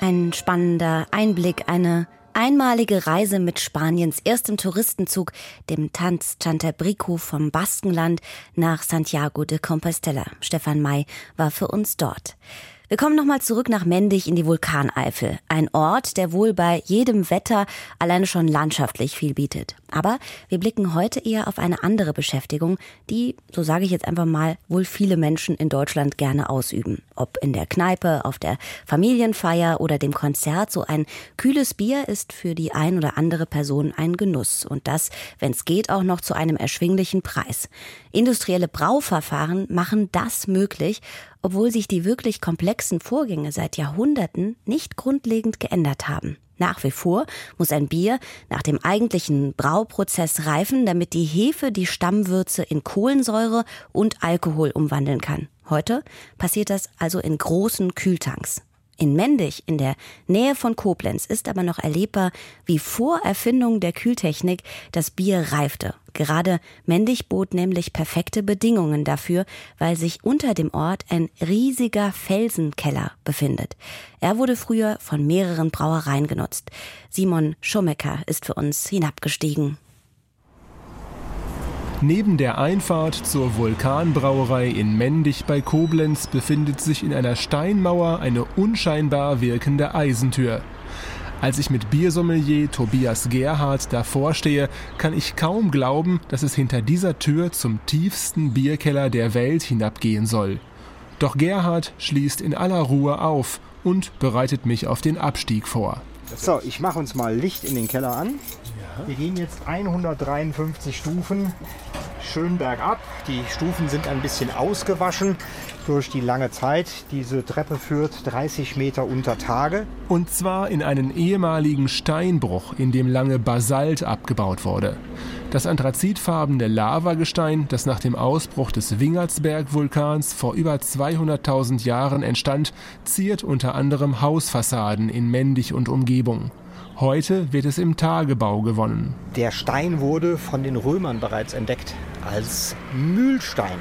Speaker 2: Ein spannender Einblick, eine einmalige Reise mit Spaniens erstem Touristenzug, dem Tanz Chantabrico vom Baskenland nach Santiago de Compostela. Stefan May war für uns dort. Wir kommen nochmal zurück nach Mendig in die Vulkaneifel. Ein Ort, der wohl bei jedem Wetter alleine schon landschaftlich viel bietet. Aber wir blicken heute eher auf eine andere Beschäftigung, die, so sage ich jetzt einfach mal, wohl viele Menschen in Deutschland gerne ausüben. Ob in der Kneipe, auf der Familienfeier oder dem Konzert, so ein kühles Bier ist für die ein oder andere Person ein Genuss. Und das, wenn es geht, auch noch zu einem erschwinglichen Preis. Industrielle Brauverfahren machen das möglich obwohl sich die wirklich komplexen Vorgänge seit Jahrhunderten nicht grundlegend geändert haben. Nach wie vor muss ein Bier nach dem eigentlichen Brauprozess reifen, damit die Hefe die Stammwürze in Kohlensäure und Alkohol umwandeln kann. Heute passiert das also in großen Kühltanks. In Mendig, in der Nähe von Koblenz, ist aber noch erlebbar, wie vor Erfindung der Kühltechnik das Bier reifte. Gerade Mendig bot nämlich perfekte Bedingungen dafür, weil sich unter dem Ort ein riesiger Felsenkeller befindet. Er wurde früher von mehreren Brauereien genutzt. Simon Schummecker ist für uns hinabgestiegen.
Speaker 21: Neben der Einfahrt zur Vulkanbrauerei in Mendig bei Koblenz befindet sich in einer Steinmauer eine unscheinbar wirkende Eisentür. Als ich mit Biersommelier Tobias Gerhardt davor stehe, kann ich kaum glauben, dass es hinter dieser Tür zum tiefsten Bierkeller der Welt hinabgehen soll. Doch Gerhard schließt in aller Ruhe auf und bereitet mich auf den Abstieg vor.
Speaker 22: So, ich mache uns mal Licht in den Keller an. Wir gehen jetzt 153 Stufen schön bergab. Die Stufen sind ein bisschen ausgewaschen durch die lange Zeit. Diese Treppe führt 30 Meter unter Tage.
Speaker 21: Und zwar in einen ehemaligen Steinbruch, in dem lange Basalt abgebaut wurde. Das anthrazitfarbene Lavagestein, das nach dem Ausbruch des Wingertsberg-Vulkans vor über 200.000 Jahren entstand, ziert unter anderem Hausfassaden in Mendig und Umgebung. Heute wird es im Tagebau gewonnen.
Speaker 22: Der Stein wurde von den Römern bereits entdeckt als Mühlstein.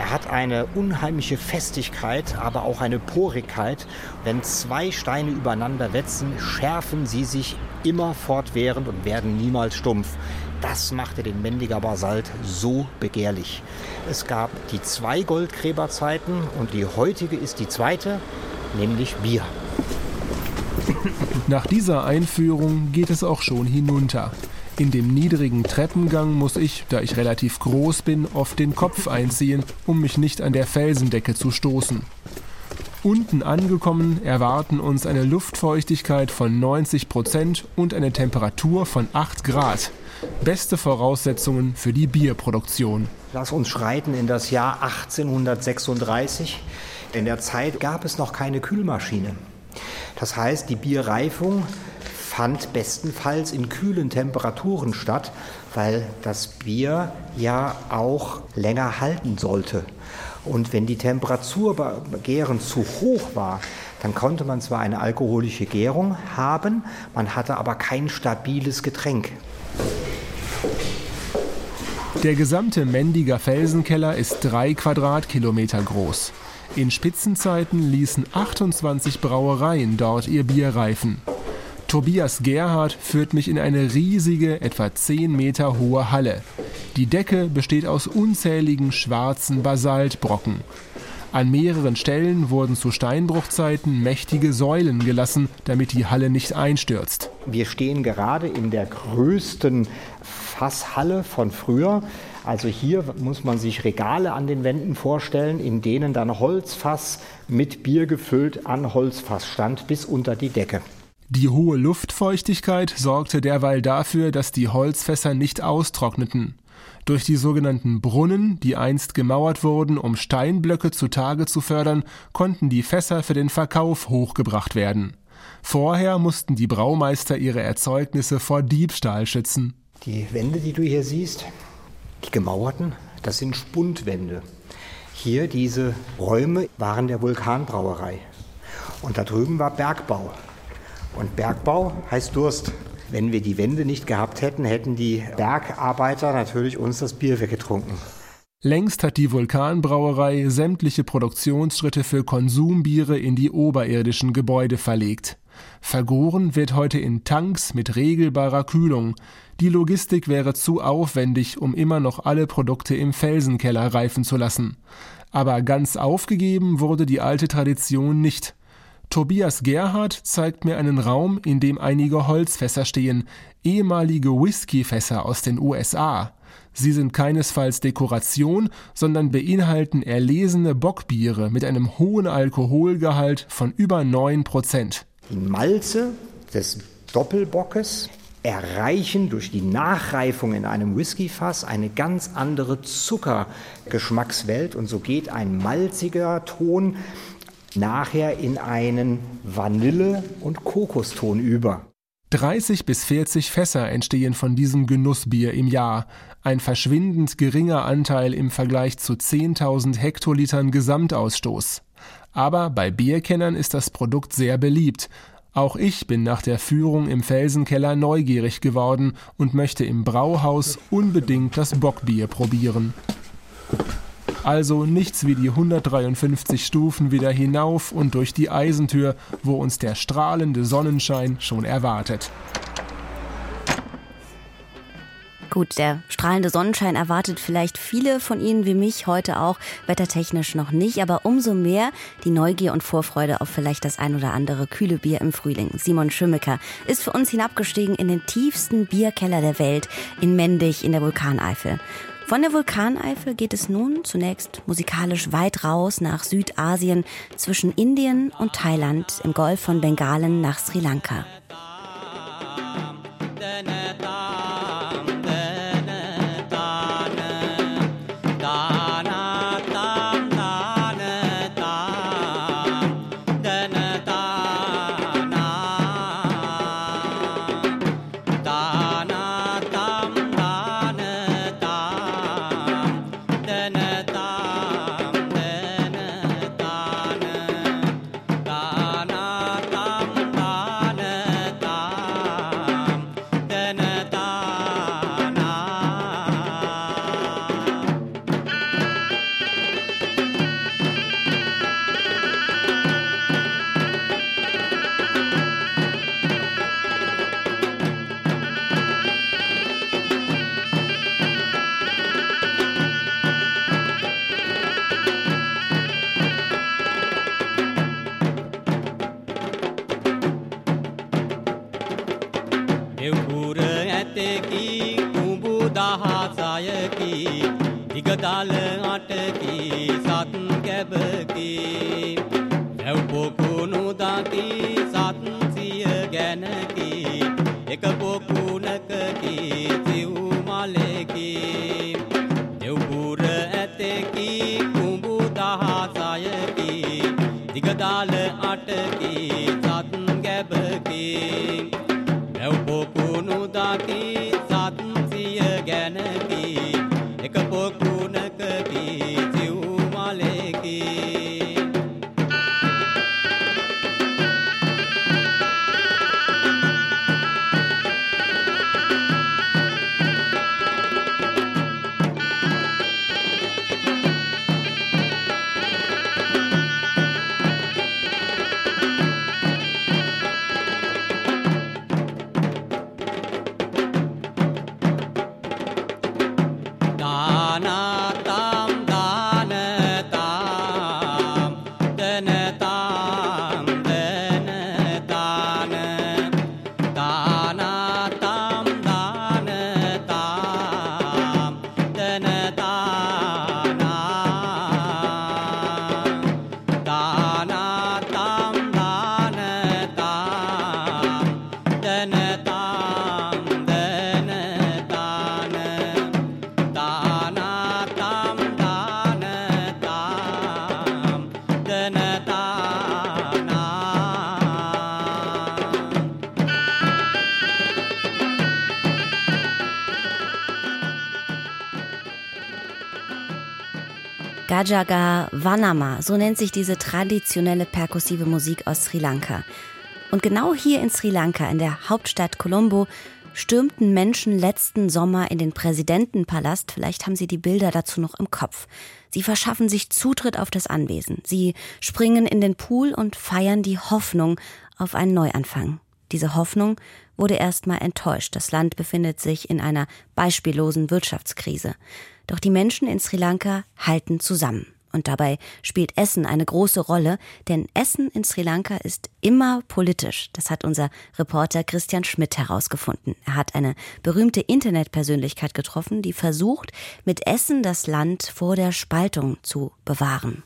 Speaker 23: Er hat eine unheimliche Festigkeit, aber auch eine Porigkeit. Wenn zwei Steine übereinander wetzen, schärfen sie sich immer fortwährend und werden niemals stumpf. Das machte den Mendiger Basalt so begehrlich. Es gab die zwei Goldgräberzeiten und die heutige ist die zweite, nämlich Bier.
Speaker 21: Nach dieser Einführung geht es auch schon hinunter. In dem niedrigen Treppengang muss ich, da ich relativ groß bin, oft den Kopf einziehen, um mich nicht an der Felsendecke zu stoßen. Unten angekommen erwarten uns eine Luftfeuchtigkeit von 90 Prozent und eine Temperatur von 8 Grad. Beste Voraussetzungen für die Bierproduktion.
Speaker 23: Lass uns schreiten in das Jahr 1836. In der Zeit gab es noch keine Kühlmaschine. Das heißt, die Bierreifung fand bestenfalls in kühlen Temperaturen statt, weil das Bier ja auch länger halten sollte. Und wenn die Temperatur beim Gären zu hoch war, dann konnte man zwar eine alkoholische Gärung haben, man hatte aber kein stabiles Getränk.
Speaker 21: Der gesamte Mendiger Felsenkeller ist drei Quadratkilometer groß. In Spitzenzeiten ließen 28 Brauereien dort ihr Bier reifen. Tobias Gerhard führt mich in eine riesige, etwa 10 Meter hohe Halle. Die Decke besteht aus unzähligen schwarzen Basaltbrocken. An mehreren Stellen wurden zu Steinbruchzeiten mächtige Säulen gelassen, damit die Halle nicht einstürzt.
Speaker 23: Wir stehen gerade in der größten Fasshalle von früher. Also hier muss man sich Regale an den Wänden vorstellen, in denen dann Holzfass mit Bier gefüllt an Holzfass stand bis unter die Decke.
Speaker 21: Die hohe Luftfeuchtigkeit sorgte derweil dafür, dass die Holzfässer nicht austrockneten. Durch die sogenannten Brunnen, die einst gemauert wurden, um Steinblöcke zutage zu fördern, konnten die Fässer für den Verkauf hochgebracht werden. Vorher mussten die Braumeister ihre Erzeugnisse vor Diebstahl schützen.
Speaker 23: Die Wände, die du hier siehst, die gemauerten, das sind Spundwände. Hier diese Räume waren der Vulkanbrauerei. Und da drüben war Bergbau. Und Bergbau heißt Durst. Wenn wir die Wände nicht gehabt hätten, hätten die Bergarbeiter natürlich uns das Bier weggetrunken.
Speaker 21: Längst hat die Vulkanbrauerei sämtliche Produktionsschritte für Konsumbiere in die oberirdischen Gebäude verlegt. Vergoren wird heute in Tanks mit regelbarer Kühlung. Die Logistik wäre zu aufwendig, um immer noch alle Produkte im Felsenkeller reifen zu lassen. Aber ganz aufgegeben wurde die alte Tradition nicht. Tobias Gerhard zeigt mir einen Raum, in dem einige Holzfässer stehen, ehemalige Whiskyfässer aus den USA. Sie sind keinesfalls Dekoration, sondern beinhalten erlesene Bockbiere mit einem hohen Alkoholgehalt von über 9 Prozent.
Speaker 23: Die Malze des Doppelbockes erreichen durch die Nachreifung in einem Whiskyfass eine ganz andere Zuckergeschmackswelt und so geht ein malziger Ton nachher in einen Vanille- und Kokoston über.
Speaker 21: 30 bis 40 Fässer entstehen von diesem Genussbier im Jahr, ein verschwindend geringer Anteil im Vergleich zu 10.000 Hektolitern Gesamtausstoß. Aber bei Bierkennern ist das Produkt sehr beliebt. Auch ich bin nach der Führung im Felsenkeller neugierig geworden und möchte im Brauhaus unbedingt das Bockbier probieren. Also nichts wie die 153 Stufen wieder hinauf und durch die Eisentür, wo uns der strahlende Sonnenschein schon erwartet.
Speaker 24: Gut, der strahlende Sonnenschein erwartet vielleicht viele von Ihnen wie mich heute auch, wettertechnisch noch nicht, aber umso mehr die Neugier und Vorfreude auf vielleicht das ein oder andere kühle Bier im Frühling. Simon Schimmecker ist für uns hinabgestiegen in den tiefsten Bierkeller der Welt in Mendig in der Vulkaneifel. Von der Vulkaneifel geht es nun zunächst musikalisch weit raus nach Südasien zwischen Indien und Thailand im Golf von Bengalen nach Sri Lanka.
Speaker 2: Gajaga Vanama, so nennt sich diese traditionelle perkussive Musik aus Sri Lanka. Und genau hier in Sri Lanka, in der Hauptstadt Colombo, stürmten Menschen letzten Sommer in den Präsidentenpalast. Vielleicht haben Sie die Bilder dazu noch im Kopf. Sie verschaffen sich Zutritt auf das Anwesen. Sie springen in den Pool und feiern die Hoffnung auf einen Neuanfang. Diese Hoffnung wurde erstmal enttäuscht. Das Land befindet sich in einer beispiellosen Wirtschaftskrise. Doch die Menschen in Sri Lanka halten zusammen. Und dabei spielt Essen eine große Rolle, denn Essen in Sri Lanka ist immer politisch. Das hat unser Reporter Christian Schmidt herausgefunden. Er hat eine berühmte Internetpersönlichkeit getroffen, die versucht, mit Essen das Land vor der Spaltung zu bewahren.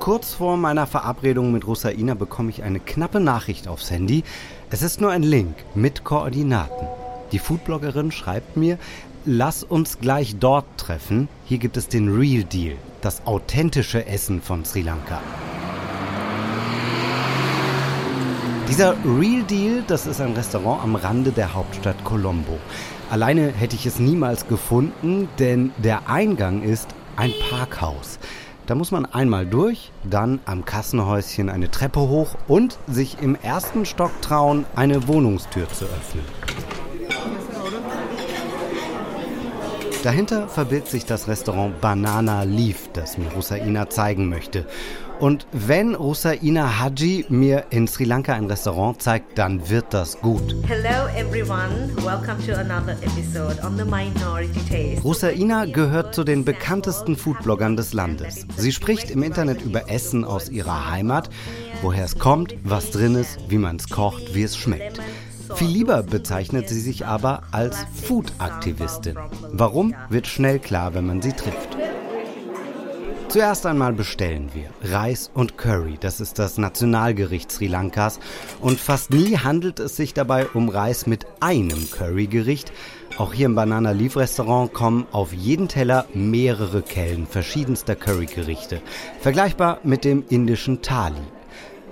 Speaker 23: Kurz vor meiner Verabredung mit Rusaina bekomme ich eine knappe Nachricht aufs Handy. Es ist nur ein Link mit Koordinaten. Die Foodbloggerin schreibt mir, lass uns gleich dort treffen. Hier gibt es den Real Deal, das authentische Essen von Sri Lanka. Dieser Real Deal, das ist ein Restaurant am Rande der Hauptstadt Colombo. Alleine hätte ich es niemals gefunden, denn der Eingang ist ein Parkhaus. Da muss man einmal durch, dann am Kassenhäuschen eine Treppe hoch und sich im ersten Stock trauen, eine Wohnungstür zu öffnen. Dahinter verbirgt sich das Restaurant Banana Leaf, das mir Rusaina zeigen möchte. Und wenn Rusaina Haji mir in Sri Lanka ein Restaurant zeigt, dann wird das gut.
Speaker 25: Hello everyone, welcome to another episode on the Minority Taste.
Speaker 23: Rusaina gehört zu den bekanntesten Foodbloggern des Landes. Sie spricht im Internet über Essen aus ihrer Heimat, woher es kommt, was drin ist, wie man es kocht, wie es schmeckt. Viel lieber bezeichnet sie sich aber als Food-Aktivistin. Warum, wird schnell klar, wenn man sie trifft. Zuerst einmal bestellen wir Reis und Curry. Das ist das Nationalgericht Sri Lankas. Und fast nie handelt es sich dabei um Reis mit einem Currygericht. Auch hier im Banana Leaf Restaurant kommen auf jeden Teller mehrere Kellen verschiedenster Currygerichte. Vergleichbar mit dem indischen Thali.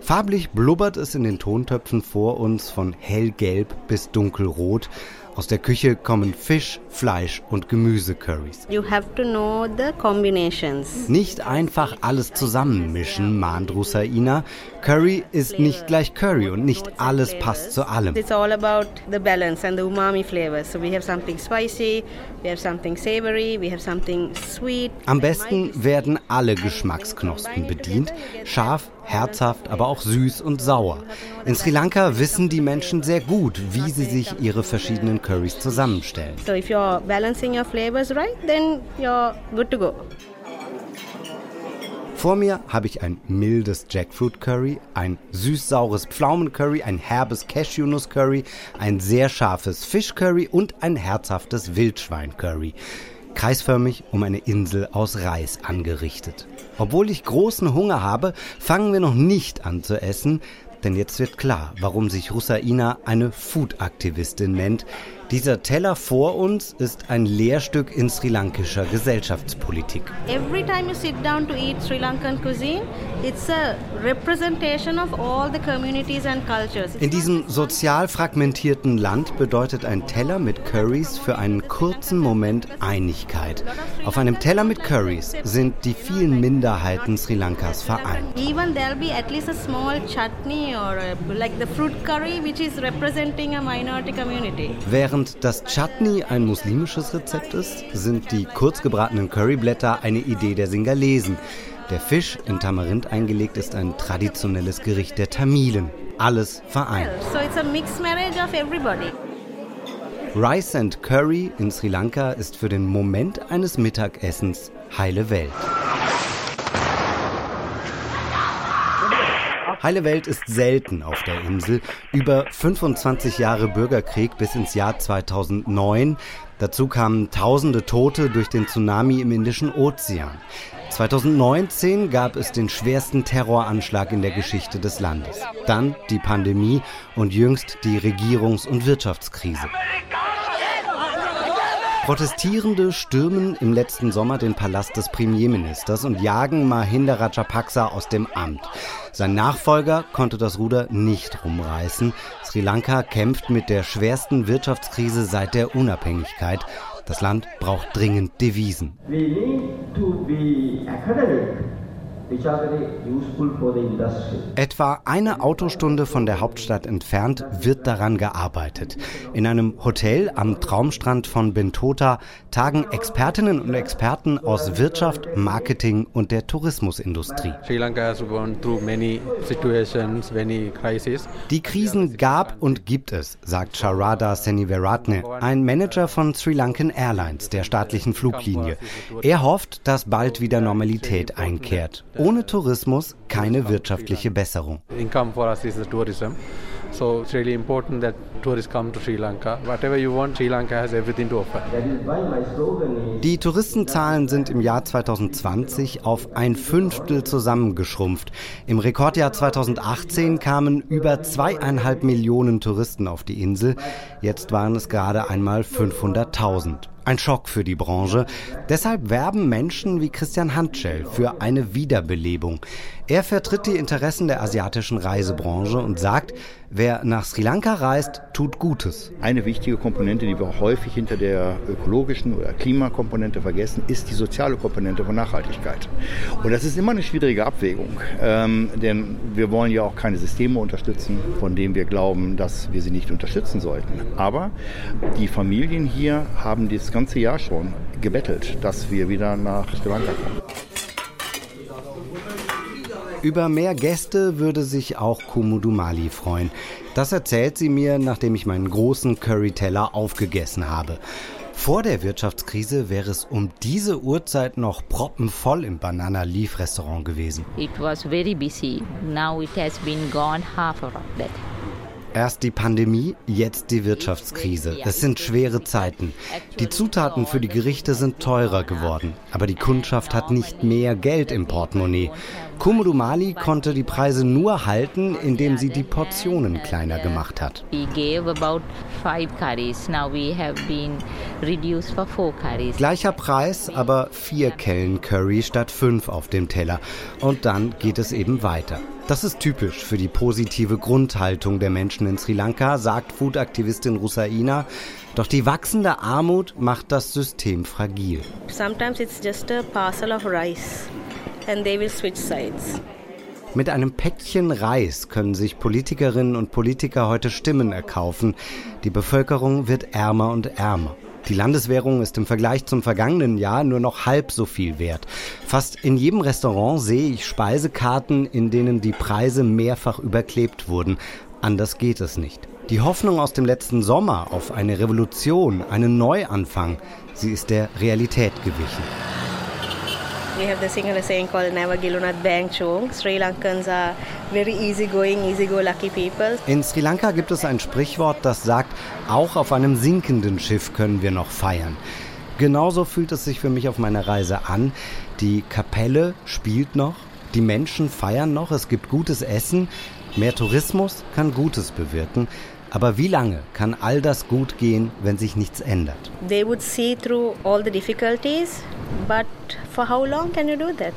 Speaker 23: Farblich blubbert es in den Tontöpfen vor uns von hellgelb bis dunkelrot. Aus der Küche kommen Fisch, Fleisch und Gemüsecurries.
Speaker 25: You have to know the combinations.
Speaker 23: Nicht einfach alles zusammenmischen, mahnt Rusaina. Curry ist nicht gleich Curry und nicht alles passt zu allem.
Speaker 25: It's all about the balance and the umami flavors. So we have something spicy, we have something savory, we have something sweet.
Speaker 23: Am besten werden alle Geschmacksknospen bedient. Scharf, herzhaft, aber auch süß und sauer. In Sri Lanka wissen die Menschen sehr gut, wie sie sich ihre verschiedenen Currys zusammenstellen.
Speaker 25: So if you're balancing your flavors right, then you're good to go.
Speaker 23: Vor mir habe ich ein mildes Jackfruit Curry, ein süß-saures Pflaumen-Curry, ein herbes Cashew-Nuss-Curry, ein sehr scharfes Fisch-Curry und ein herzhaftes Wildschwein-Curry. Kreisförmig um eine Insel aus Reis angerichtet. Obwohl ich großen Hunger habe, fangen wir noch nicht an zu essen, denn jetzt wird klar, warum sich Russaina eine Food-Aktivistin nennt. Dieser Teller vor uns ist ein Lehrstück in sri lankischer Gesellschaftspolitik.
Speaker 25: Every time you sit down to eat Sri Lankan cuisine, it's a representation of all the communities and cultures.
Speaker 23: In diesem sozial fragmentierten Land bedeutet ein Teller mit Curries für einen kurzen Moment Einigkeit. Auf einem Teller mit Curries sind die vielen Minderheiten Sri Lankas vereint.
Speaker 25: Even there'll be at least a small chutney or a, like the fruit curry which is representing a minority community.
Speaker 23: Während das Chutney ein muslimisches Rezept ist, sind die kurzgebratenen Curryblätter eine Idee der Singalesen. Der Fisch in Tamarind eingelegt ist ein traditionelles Gericht der Tamilen. Alles vereint.
Speaker 25: So it's a mixed marriage of everybody.
Speaker 23: Rice and Curry in Sri Lanka ist für den Moment eines Mittagessens heile Welt. Heile Welt ist selten auf der Insel. Über 25 Jahre Bürgerkrieg bis ins Jahr 2009. Dazu kamen tausende Tote durch den Tsunami im Indischen Ozean. 2019 gab es den schwersten Terroranschlag in der Geschichte des Landes. Dann die Pandemie und jüngst die Regierungs- und Wirtschaftskrise. Protestierende stürmen im letzten Sommer den Palast des Premierministers und jagen Mahinda Rajapaksa aus dem Amt. Sein Nachfolger konnte das Ruder nicht rumreißen. Sri Lanka kämpft mit der schwersten Wirtschaftskrise seit der Unabhängigkeit. Das Land braucht dringend Devisen.
Speaker 26: We need to be
Speaker 23: Etwa eine Autostunde von der Hauptstadt entfernt wird daran gearbeitet. In einem Hotel am Traumstrand von Bentota tagen Expertinnen und Experten aus Wirtschaft, Marketing und der Tourismusindustrie.
Speaker 27: Sri Lanka has gone through many situations, many crises.
Speaker 23: Die Krisen gab und gibt es, sagt Sharada Senivaratne, ein Manager von Sri Lankan Airlines, der staatlichen Fluglinie. Er hofft, dass bald wieder Normalität einkehrt. Ohne Tourismus keine wirtschaftliche Besserung.
Speaker 27: So it's really important that tourists come to Sri Lanka. Whatever you want, Sri Lanka has everything to offer.
Speaker 23: Die Touristenzahlen sind im Jahr 2020 auf ein Fünftel zusammengeschrumpft. Im Rekordjahr 2018 kamen über zweieinhalb Millionen Touristen auf die Insel. Jetzt waren es gerade einmal 500.000. Ein Schock für die Branche. Deshalb werben Menschen wie Christian Handschell für eine Wiederbelebung. Er vertritt die Interessen der asiatischen Reisebranche und sagt, wer nach Sri Lanka reist, tut Gutes.
Speaker 28: Eine wichtige Komponente, die wir häufig hinter der ökologischen oder Klimakomponente vergessen, ist die soziale Komponente von Nachhaltigkeit. Und das ist immer eine schwierige Abwägung, ähm, denn wir wollen ja auch keine Systeme unterstützen, von denen wir glauben, dass wir sie nicht unterstützen sollten. Aber die Familien hier haben das ganze Jahr schon gebettelt, dass wir wieder nach Sri Lanka kommen.
Speaker 23: Über mehr Gäste würde sich auch Kumudumali freuen. Das erzählt sie mir, nachdem ich meinen großen Curry-Teller aufgegessen habe. Vor der Wirtschaftskrise wäre es um diese Uhrzeit noch proppenvoll im Banana Leaf Restaurant gewesen.
Speaker 29: It was very busy. Now it has been gone half of that.
Speaker 23: Erst die Pandemie, jetzt die Wirtschaftskrise. Es sind schwere Zeiten. Die Zutaten für die Gerichte sind teurer geworden, aber die Kundschaft hat nicht mehr Geld im Portemonnaie. Kumudumali konnte die Preise nur halten, indem sie die Portionen kleiner gemacht hat. Gleicher Preis, aber vier Kellen Curry statt fünf auf dem Teller. Und dann geht es eben weiter. Das ist typisch für die positive Grundhaltung der Menschen in Sri Lanka, sagt Food-Aktivistin Rusaina. Doch die wachsende Armut macht das System fragil.
Speaker 25: Sometimes it's just a parcel of rice and they will switch sides.
Speaker 23: Mit einem Päckchen Reis können sich Politikerinnen und Politiker heute Stimmen erkaufen. Die Bevölkerung wird ärmer und ärmer. Die Landeswährung ist im Vergleich zum vergangenen Jahr nur noch halb so viel wert. Fast in jedem Restaurant sehe ich Speisekarten, in denen die Preise mehrfach überklebt wurden. Anders geht es nicht. Die Hoffnung aus dem letzten Sommer auf eine Revolution, einen Neuanfang, sie ist der Realität gewichen.
Speaker 25: We have the singular saying called Never Gilunat Bang Chung. Sri Lankans are very easygoing, easy-go-lucky people.
Speaker 23: In Sri Lanka gibt es ein Sprichwort, das sagt, auch auf einem sinkenden Schiff können wir noch feiern. Genauso fühlt es sich für mich auf meiner Reise an. Die Kapelle spielt noch, die Menschen feiern noch, es gibt gutes Essen, mehr Tourismus kann Gutes bewirken. Aber wie lange kann all das gut gehen, wenn sich nichts ändert?
Speaker 25: They would see through all the difficulties, but for how long can you do that?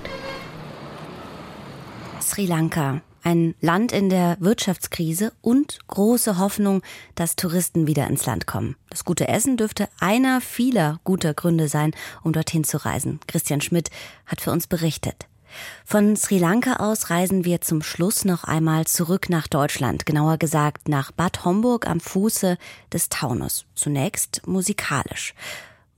Speaker 2: Sri Lanka, ein Land in der Wirtschaftskrise und große Hoffnung, dass Touristen wieder ins Land kommen. Das gute Essen dürfte einer vieler guter Gründe sein, um dorthin zu reisen. Christian Schmidt hat für uns berichtet. Von Sri Lanka aus reisen wir zum Schluss noch einmal zurück nach Deutschland, genauer gesagt nach Bad Homburg am Fuße des Taunus. Zunächst musikalisch.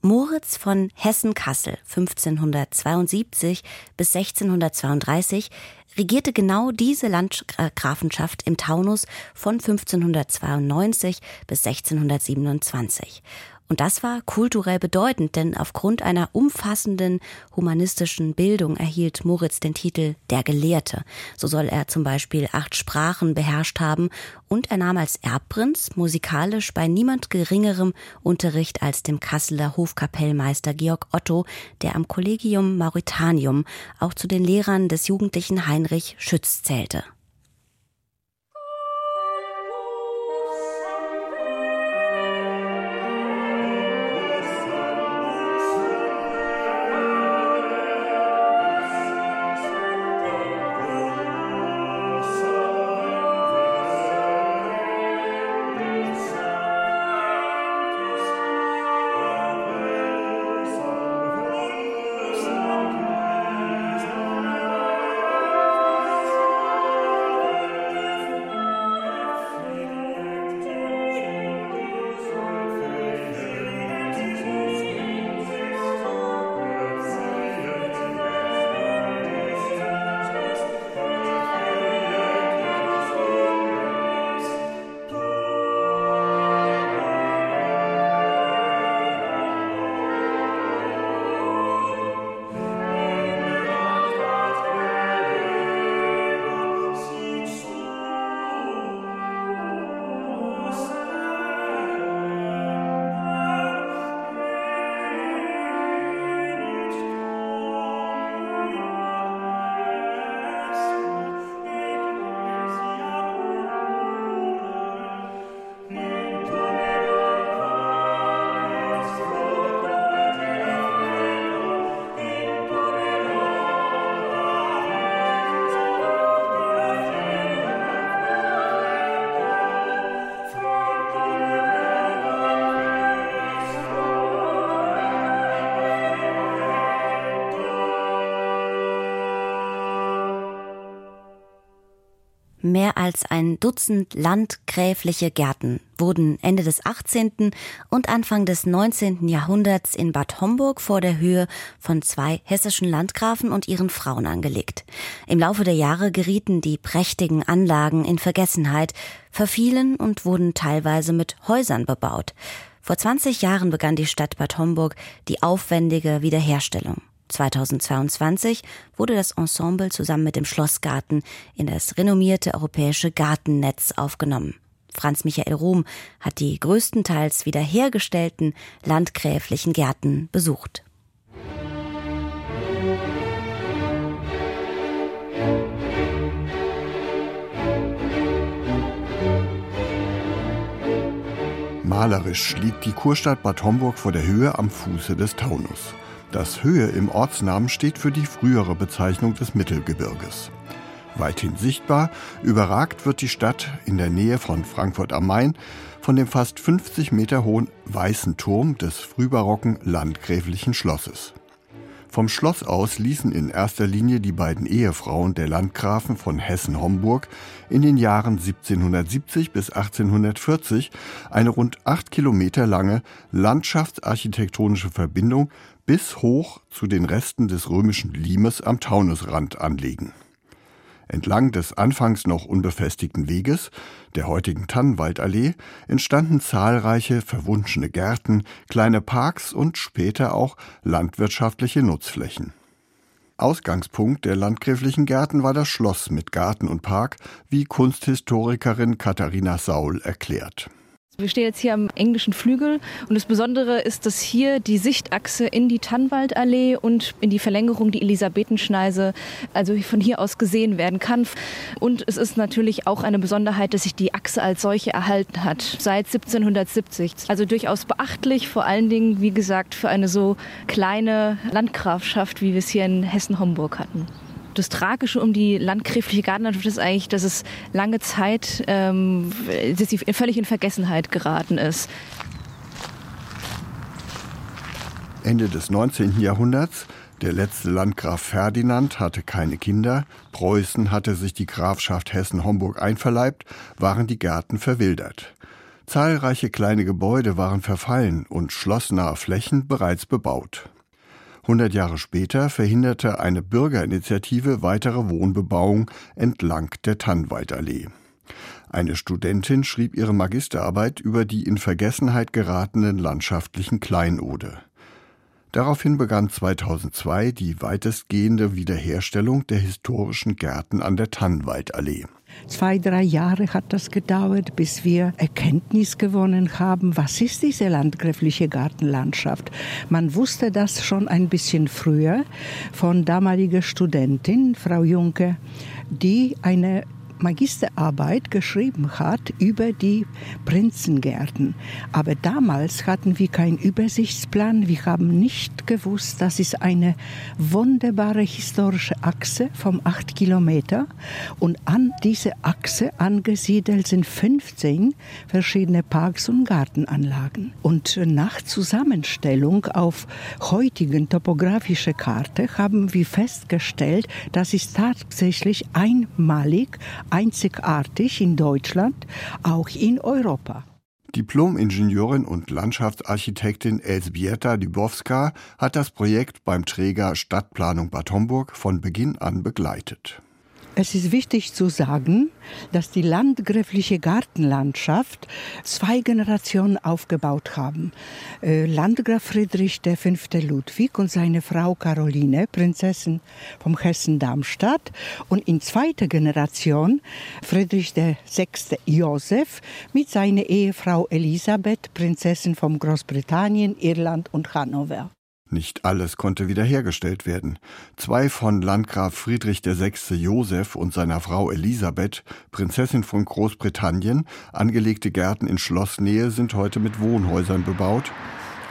Speaker 2: Moritz von Hessen-Kassel 1572 bis 1632 regierte genau diese Landgrafenschaft im Taunus von 1592 bis 1627. Und das war kulturell bedeutend, denn aufgrund einer umfassenden humanistischen Bildung erhielt Moritz den Titel der Gelehrte. So soll er zum Beispiel acht Sprachen beherrscht haben und er nahm als Erbprinz musikalisch bei niemand geringerem Unterricht als dem Kasseler Hofkapellmeister Georg Otto, der am Collegium Mauritanium auch zu den Lehrern des jugendlichen Heinrich Schütz zählte. Mehr als ein Dutzend landgräfliche Gärten wurden Ende des 18. und Anfang des 19. Jahrhunderts in Bad Homburg vor der Höhe von zwei hessischen Landgrafen und ihren Frauen angelegt. Im Laufe der Jahre gerieten die prächtigen Anlagen in Vergessenheit, verfielen und wurden teilweise mit Häusern bebaut. Vor 20 Jahren begann die Stadt Bad Homburg die aufwendige Wiederherstellung. 2022 wurde das Ensemble zusammen mit dem Schlossgarten in das renommierte europäische Gartennetz aufgenommen. Franz Michael Ruhm hat die größtenteils wiederhergestellten landgräflichen Gärten besucht.
Speaker 30: Malerisch liegt die Kurstadt Bad Homburg vor der Höhe am Fuße des Taunus. Das Höhe im Ortsnamen steht für die frühere Bezeichnung des Mittelgebirges. Weithin sichtbar überragt wird die Stadt in der Nähe von Frankfurt am Main von dem fast 50 Meter hohen weißen Turm des frühbarocken landgräflichen Schlosses. Vom Schloss aus ließen in erster Linie die beiden Ehefrauen der Landgrafen von Hessen-Homburg in den Jahren 1770 bis 1840 eine rund acht Kilometer lange landschaftsarchitektonische Verbindung bis hoch zu den Resten des römischen Limes am Taunusrand anlegen. Entlang des anfangs noch unbefestigten Weges, der heutigen Tannenwaldallee, entstanden zahlreiche verwunschene Gärten, kleine Parks und später auch landwirtschaftliche Nutzflächen. Ausgangspunkt der landgräflichen Gärten war das Schloss mit Garten und Park, wie Kunsthistorikerin Katharina Saul erklärt.
Speaker 31: Wir stehen jetzt hier am englischen Flügel und das Besondere ist, dass hier die Sichtachse in die Tannwaldallee und in die Verlängerung die Elisabethenschneise, also von hier aus gesehen werden kann. Und es ist natürlich auch eine Besonderheit, dass sich die Achse als solche erhalten hat seit 1770. Also durchaus beachtlich, vor allen Dingen, wie gesagt, für eine so kleine Landgrafschaft, wie wir es hier in Hessen-Homburg hatten das Tragische um die landgräfliche Gartenlandschaft ist eigentlich, dass es lange Zeit ähm, dass sie völlig in Vergessenheit geraten ist.
Speaker 30: Ende des 19. Jahrhunderts der letzte Landgraf Ferdinand hatte keine Kinder, Preußen hatte sich die Grafschaft Hessen-Homburg einverleibt, waren die Gärten verwildert. Zahlreiche kleine Gebäude waren verfallen und schlossnahe Flächen bereits bebaut. 100 Jahre später verhinderte eine Bürgerinitiative weitere Wohnbebauung entlang der Tannwaldallee. Eine Studentin schrieb ihre Magisterarbeit über die in Vergessenheit geratenen landschaftlichen Kleinode. Daraufhin begann 2002 die weitestgehende Wiederherstellung der historischen Gärten an der Tannwaldallee.
Speaker 32: Zwei, drei Jahre hat das gedauert, bis wir Erkenntnis gewonnen haben, was ist diese landgräfliche Gartenlandschaft. Man wusste das schon ein bisschen früher von damaliger Studentin, Frau Junke, die eine Magisterarbeit geschrieben hat über die Prinzengärten. Aber damals hatten wir keinen Übersichtsplan. Wir haben nicht gewusst, das ist eine wunderbare historische Achse vom 8 Kilometer. Und an diese Achse angesiedelt sind 15 verschiedene Parks und Gartenanlagen. Und nach Zusammenstellung auf heutigen topografische Karte haben wir festgestellt, das ist tatsächlich einmalig einzigartig in Deutschland, auch in Europa.
Speaker 30: Diplom-Ingenieurin und Landschaftsarchitektin Elsbieta Dubowska hat das Projekt beim Träger Stadtplanung Bad Homburg von Beginn an begleitet.
Speaker 32: Es ist wichtig zu sagen, dass die landgräfliche Gartenlandschaft zwei Generationen aufgebaut haben. Äh, Landgraf Friedrich V. Ludwig und seine Frau Caroline, Prinzessin vom Hessen-Darmstadt. Und in zweiter Generation Friedrich VI. Joseph mit seiner Ehefrau Elisabeth, Prinzessin von Großbritannien, Irland und Hannover.
Speaker 30: Nicht alles konnte wiederhergestellt werden. Zwei von Landgraf Friedrich VI. Joseph und seiner Frau Elisabeth, Prinzessin von Großbritannien, angelegte Gärten in Schlossnähe sind heute mit Wohnhäusern bebaut.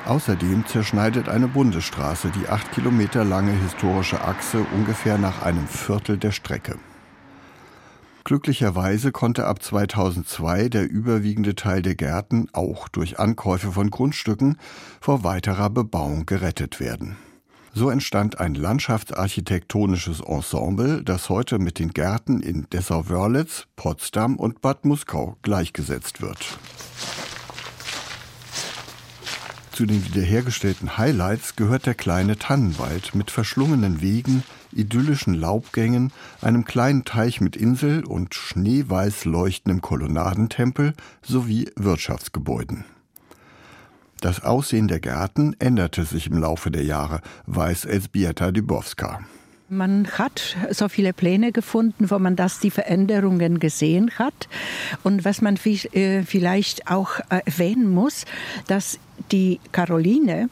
Speaker 30: Außerdem zerschneidet eine Bundesstraße die acht Kilometer lange historische Achse ungefähr nach einem Viertel der Strecke. Glücklicherweise konnte ab 2002 der überwiegende Teil der Gärten auch durch Ankäufe von Grundstücken vor weiterer Bebauung gerettet werden. So entstand ein landschaftsarchitektonisches Ensemble, das heute mit den Gärten in Dessau-Wörlitz, Potsdam und Bad Muskau gleichgesetzt wird. Zu den wiederhergestellten Highlights gehört der kleine Tannenwald mit verschlungenen Wegen, idyllischen Laubgängen, einem kleinen Teich mit Insel und schneeweiß leuchtendem Kolonnadentempel sowie Wirtschaftsgebäuden. Das Aussehen der Gärten änderte sich im Laufe der Jahre, weiß Elsbieta Dybowska.
Speaker 32: Man hat so viele Pläne gefunden, wo man das die Veränderungen gesehen hat. Und was man äh, vielleicht auch erwähnen muss, dass die Caroline äh,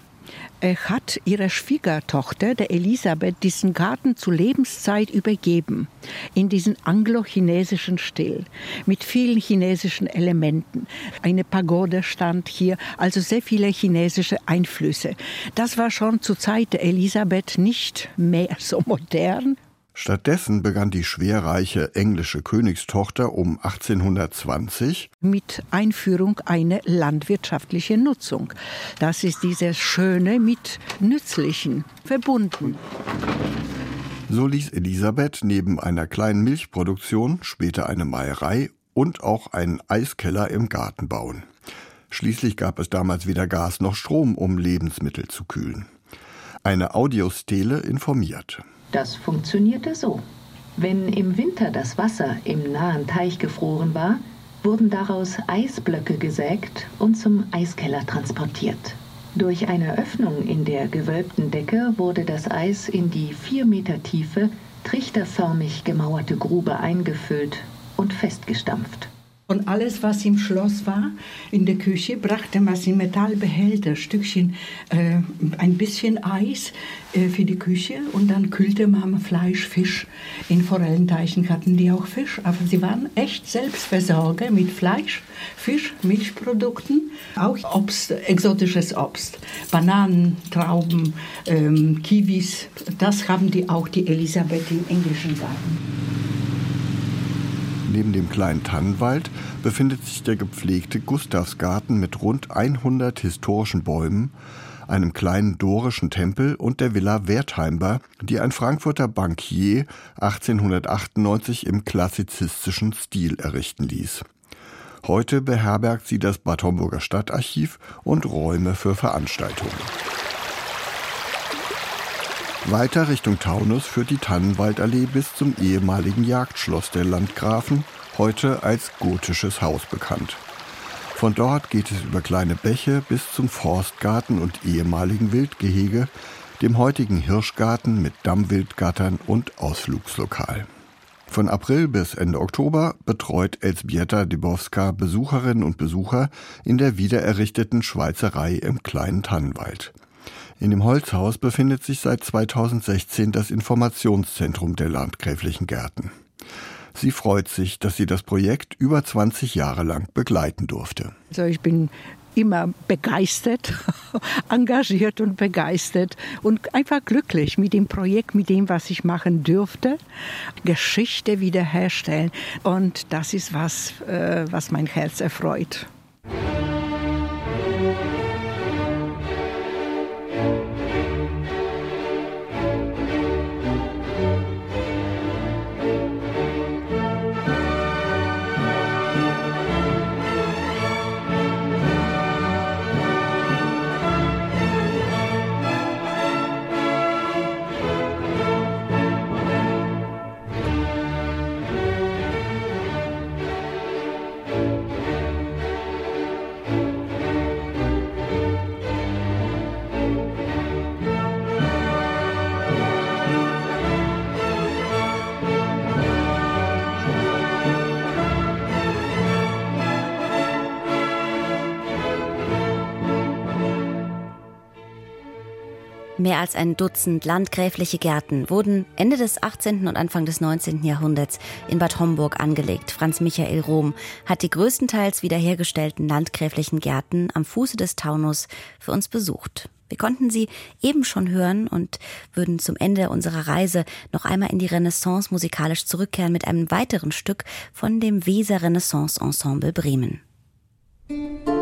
Speaker 32: hat ihrer Schwiegertochter, der Elisabeth, diesen Garten zu Lebenszeit übergeben. In diesen anglo-chinesischen Stil. Mit vielen chinesischen Elementen. Eine Pagode stand hier, also sehr viele chinesische Einflüsse. Das war schon zur Zeit der Elisabeth nicht mehr so modern,
Speaker 30: Stattdessen begann die schwerreiche englische Königstochter um 1820
Speaker 32: mit Einführung einer landwirtschaftlichen Nutzung. Das ist dieses Schöne mit Nützlichen verbunden.
Speaker 30: So ließ Elisabeth neben einer kleinen Milchproduktion später eine Meierei und auch einen Eiskeller im Garten bauen. Schließlich gab es damals weder Gas noch Strom, um Lebensmittel zu kühlen. Eine Audiostele informiert.
Speaker 33: Das funktionierte so. Wenn im Winter das Wasser im nahen Teich gefroren war, wurden daraus Eisblöcke gesägt und zum Eiskeller transportiert. Durch eine Öffnung in der gewölbten Decke wurde das Eis in die vier Meter tiefe, trichterförmig gemauerte Grube eingefüllt und festgestampft.
Speaker 32: Und alles, was im Schloss war, in der Küche, brachte man in Metallbehälter, Stückchen, äh, ein bisschen Eis äh, für die Küche und dann kühlte man Fleisch, Fisch. In Forellenteichen hatten die auch Fisch, aber sie waren echt Selbstversorger mit Fleisch, Fisch, Milchprodukten, auch Obst, exotisches Obst, Bananen, Trauben, ähm, Kiwis. Das haben die auch die Elisabeth im englischen Garten.
Speaker 30: Neben dem kleinen Tannenwald befindet sich der gepflegte Gustavsgarten mit rund 100 historischen Bäumen, einem kleinen dorischen Tempel und der Villa Wertheimber, die ein Frankfurter Bankier 1898 im klassizistischen Stil errichten ließ. Heute beherbergt sie das Bad Homburger Stadtarchiv und Räume für Veranstaltungen. Weiter Richtung Taunus führt die Tannenwaldallee bis zum ehemaligen Jagdschloss der Landgrafen, heute als gotisches Haus bekannt. Von dort geht es über kleine Bäche bis zum Forstgarten und ehemaligen Wildgehege, dem heutigen Hirschgarten mit Dammwildgattern und Ausflugslokal. Von April bis Ende Oktober betreut Elsbieta Dybowska Besucherinnen und Besucher in der wiedererrichteten Schweizerei im kleinen Tannenwald. In dem Holzhaus befindet sich seit 2016 das Informationszentrum der landgräflichen Gärten. Sie freut sich, dass sie das Projekt über 20 Jahre lang begleiten durfte.
Speaker 32: Also ich bin immer begeistert, [laughs] engagiert und begeistert und einfach glücklich mit dem Projekt, mit dem, was ich machen dürfte. Geschichte wiederherstellen. Und das ist was, äh, was mein Herz erfreut.
Speaker 2: Mehr als ein Dutzend landgräfliche Gärten wurden Ende des 18. und Anfang des 19. Jahrhunderts in Bad Homburg angelegt. Franz Michael Rom hat die größtenteils wiederhergestellten landgräflichen Gärten am Fuße des Taunus für uns besucht. Wir konnten sie eben schon hören und würden zum Ende unserer Reise noch einmal in die Renaissance musikalisch zurückkehren mit einem weiteren Stück von dem Weser Renaissance Ensemble Bremen. Musik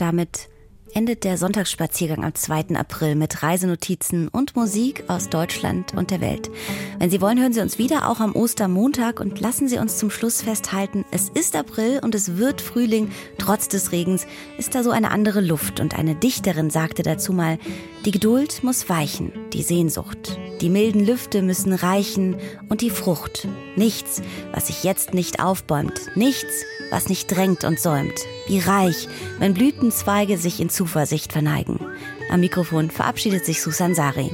Speaker 2: Damit endet der Sonntagsspaziergang am 2. April mit Reisenotizen und Musik aus Deutschland und der Welt. Wenn Sie wollen, hören Sie uns wieder, auch am Ostermontag und lassen Sie uns zum Schluss festhalten, es ist April und es wird Frühling. Trotz des Regens ist da so eine andere Luft und eine Dichterin sagte dazu mal, die Geduld muss weichen, die Sehnsucht. Die milden Lüfte müssen reichen und die Frucht. Nichts, was sich jetzt nicht aufbäumt. Nichts, was nicht drängt und säumt. Wie reich, wenn Blütenzweige sich in Zuversicht verneigen. Am Mikrofon verabschiedet sich Susan Sari.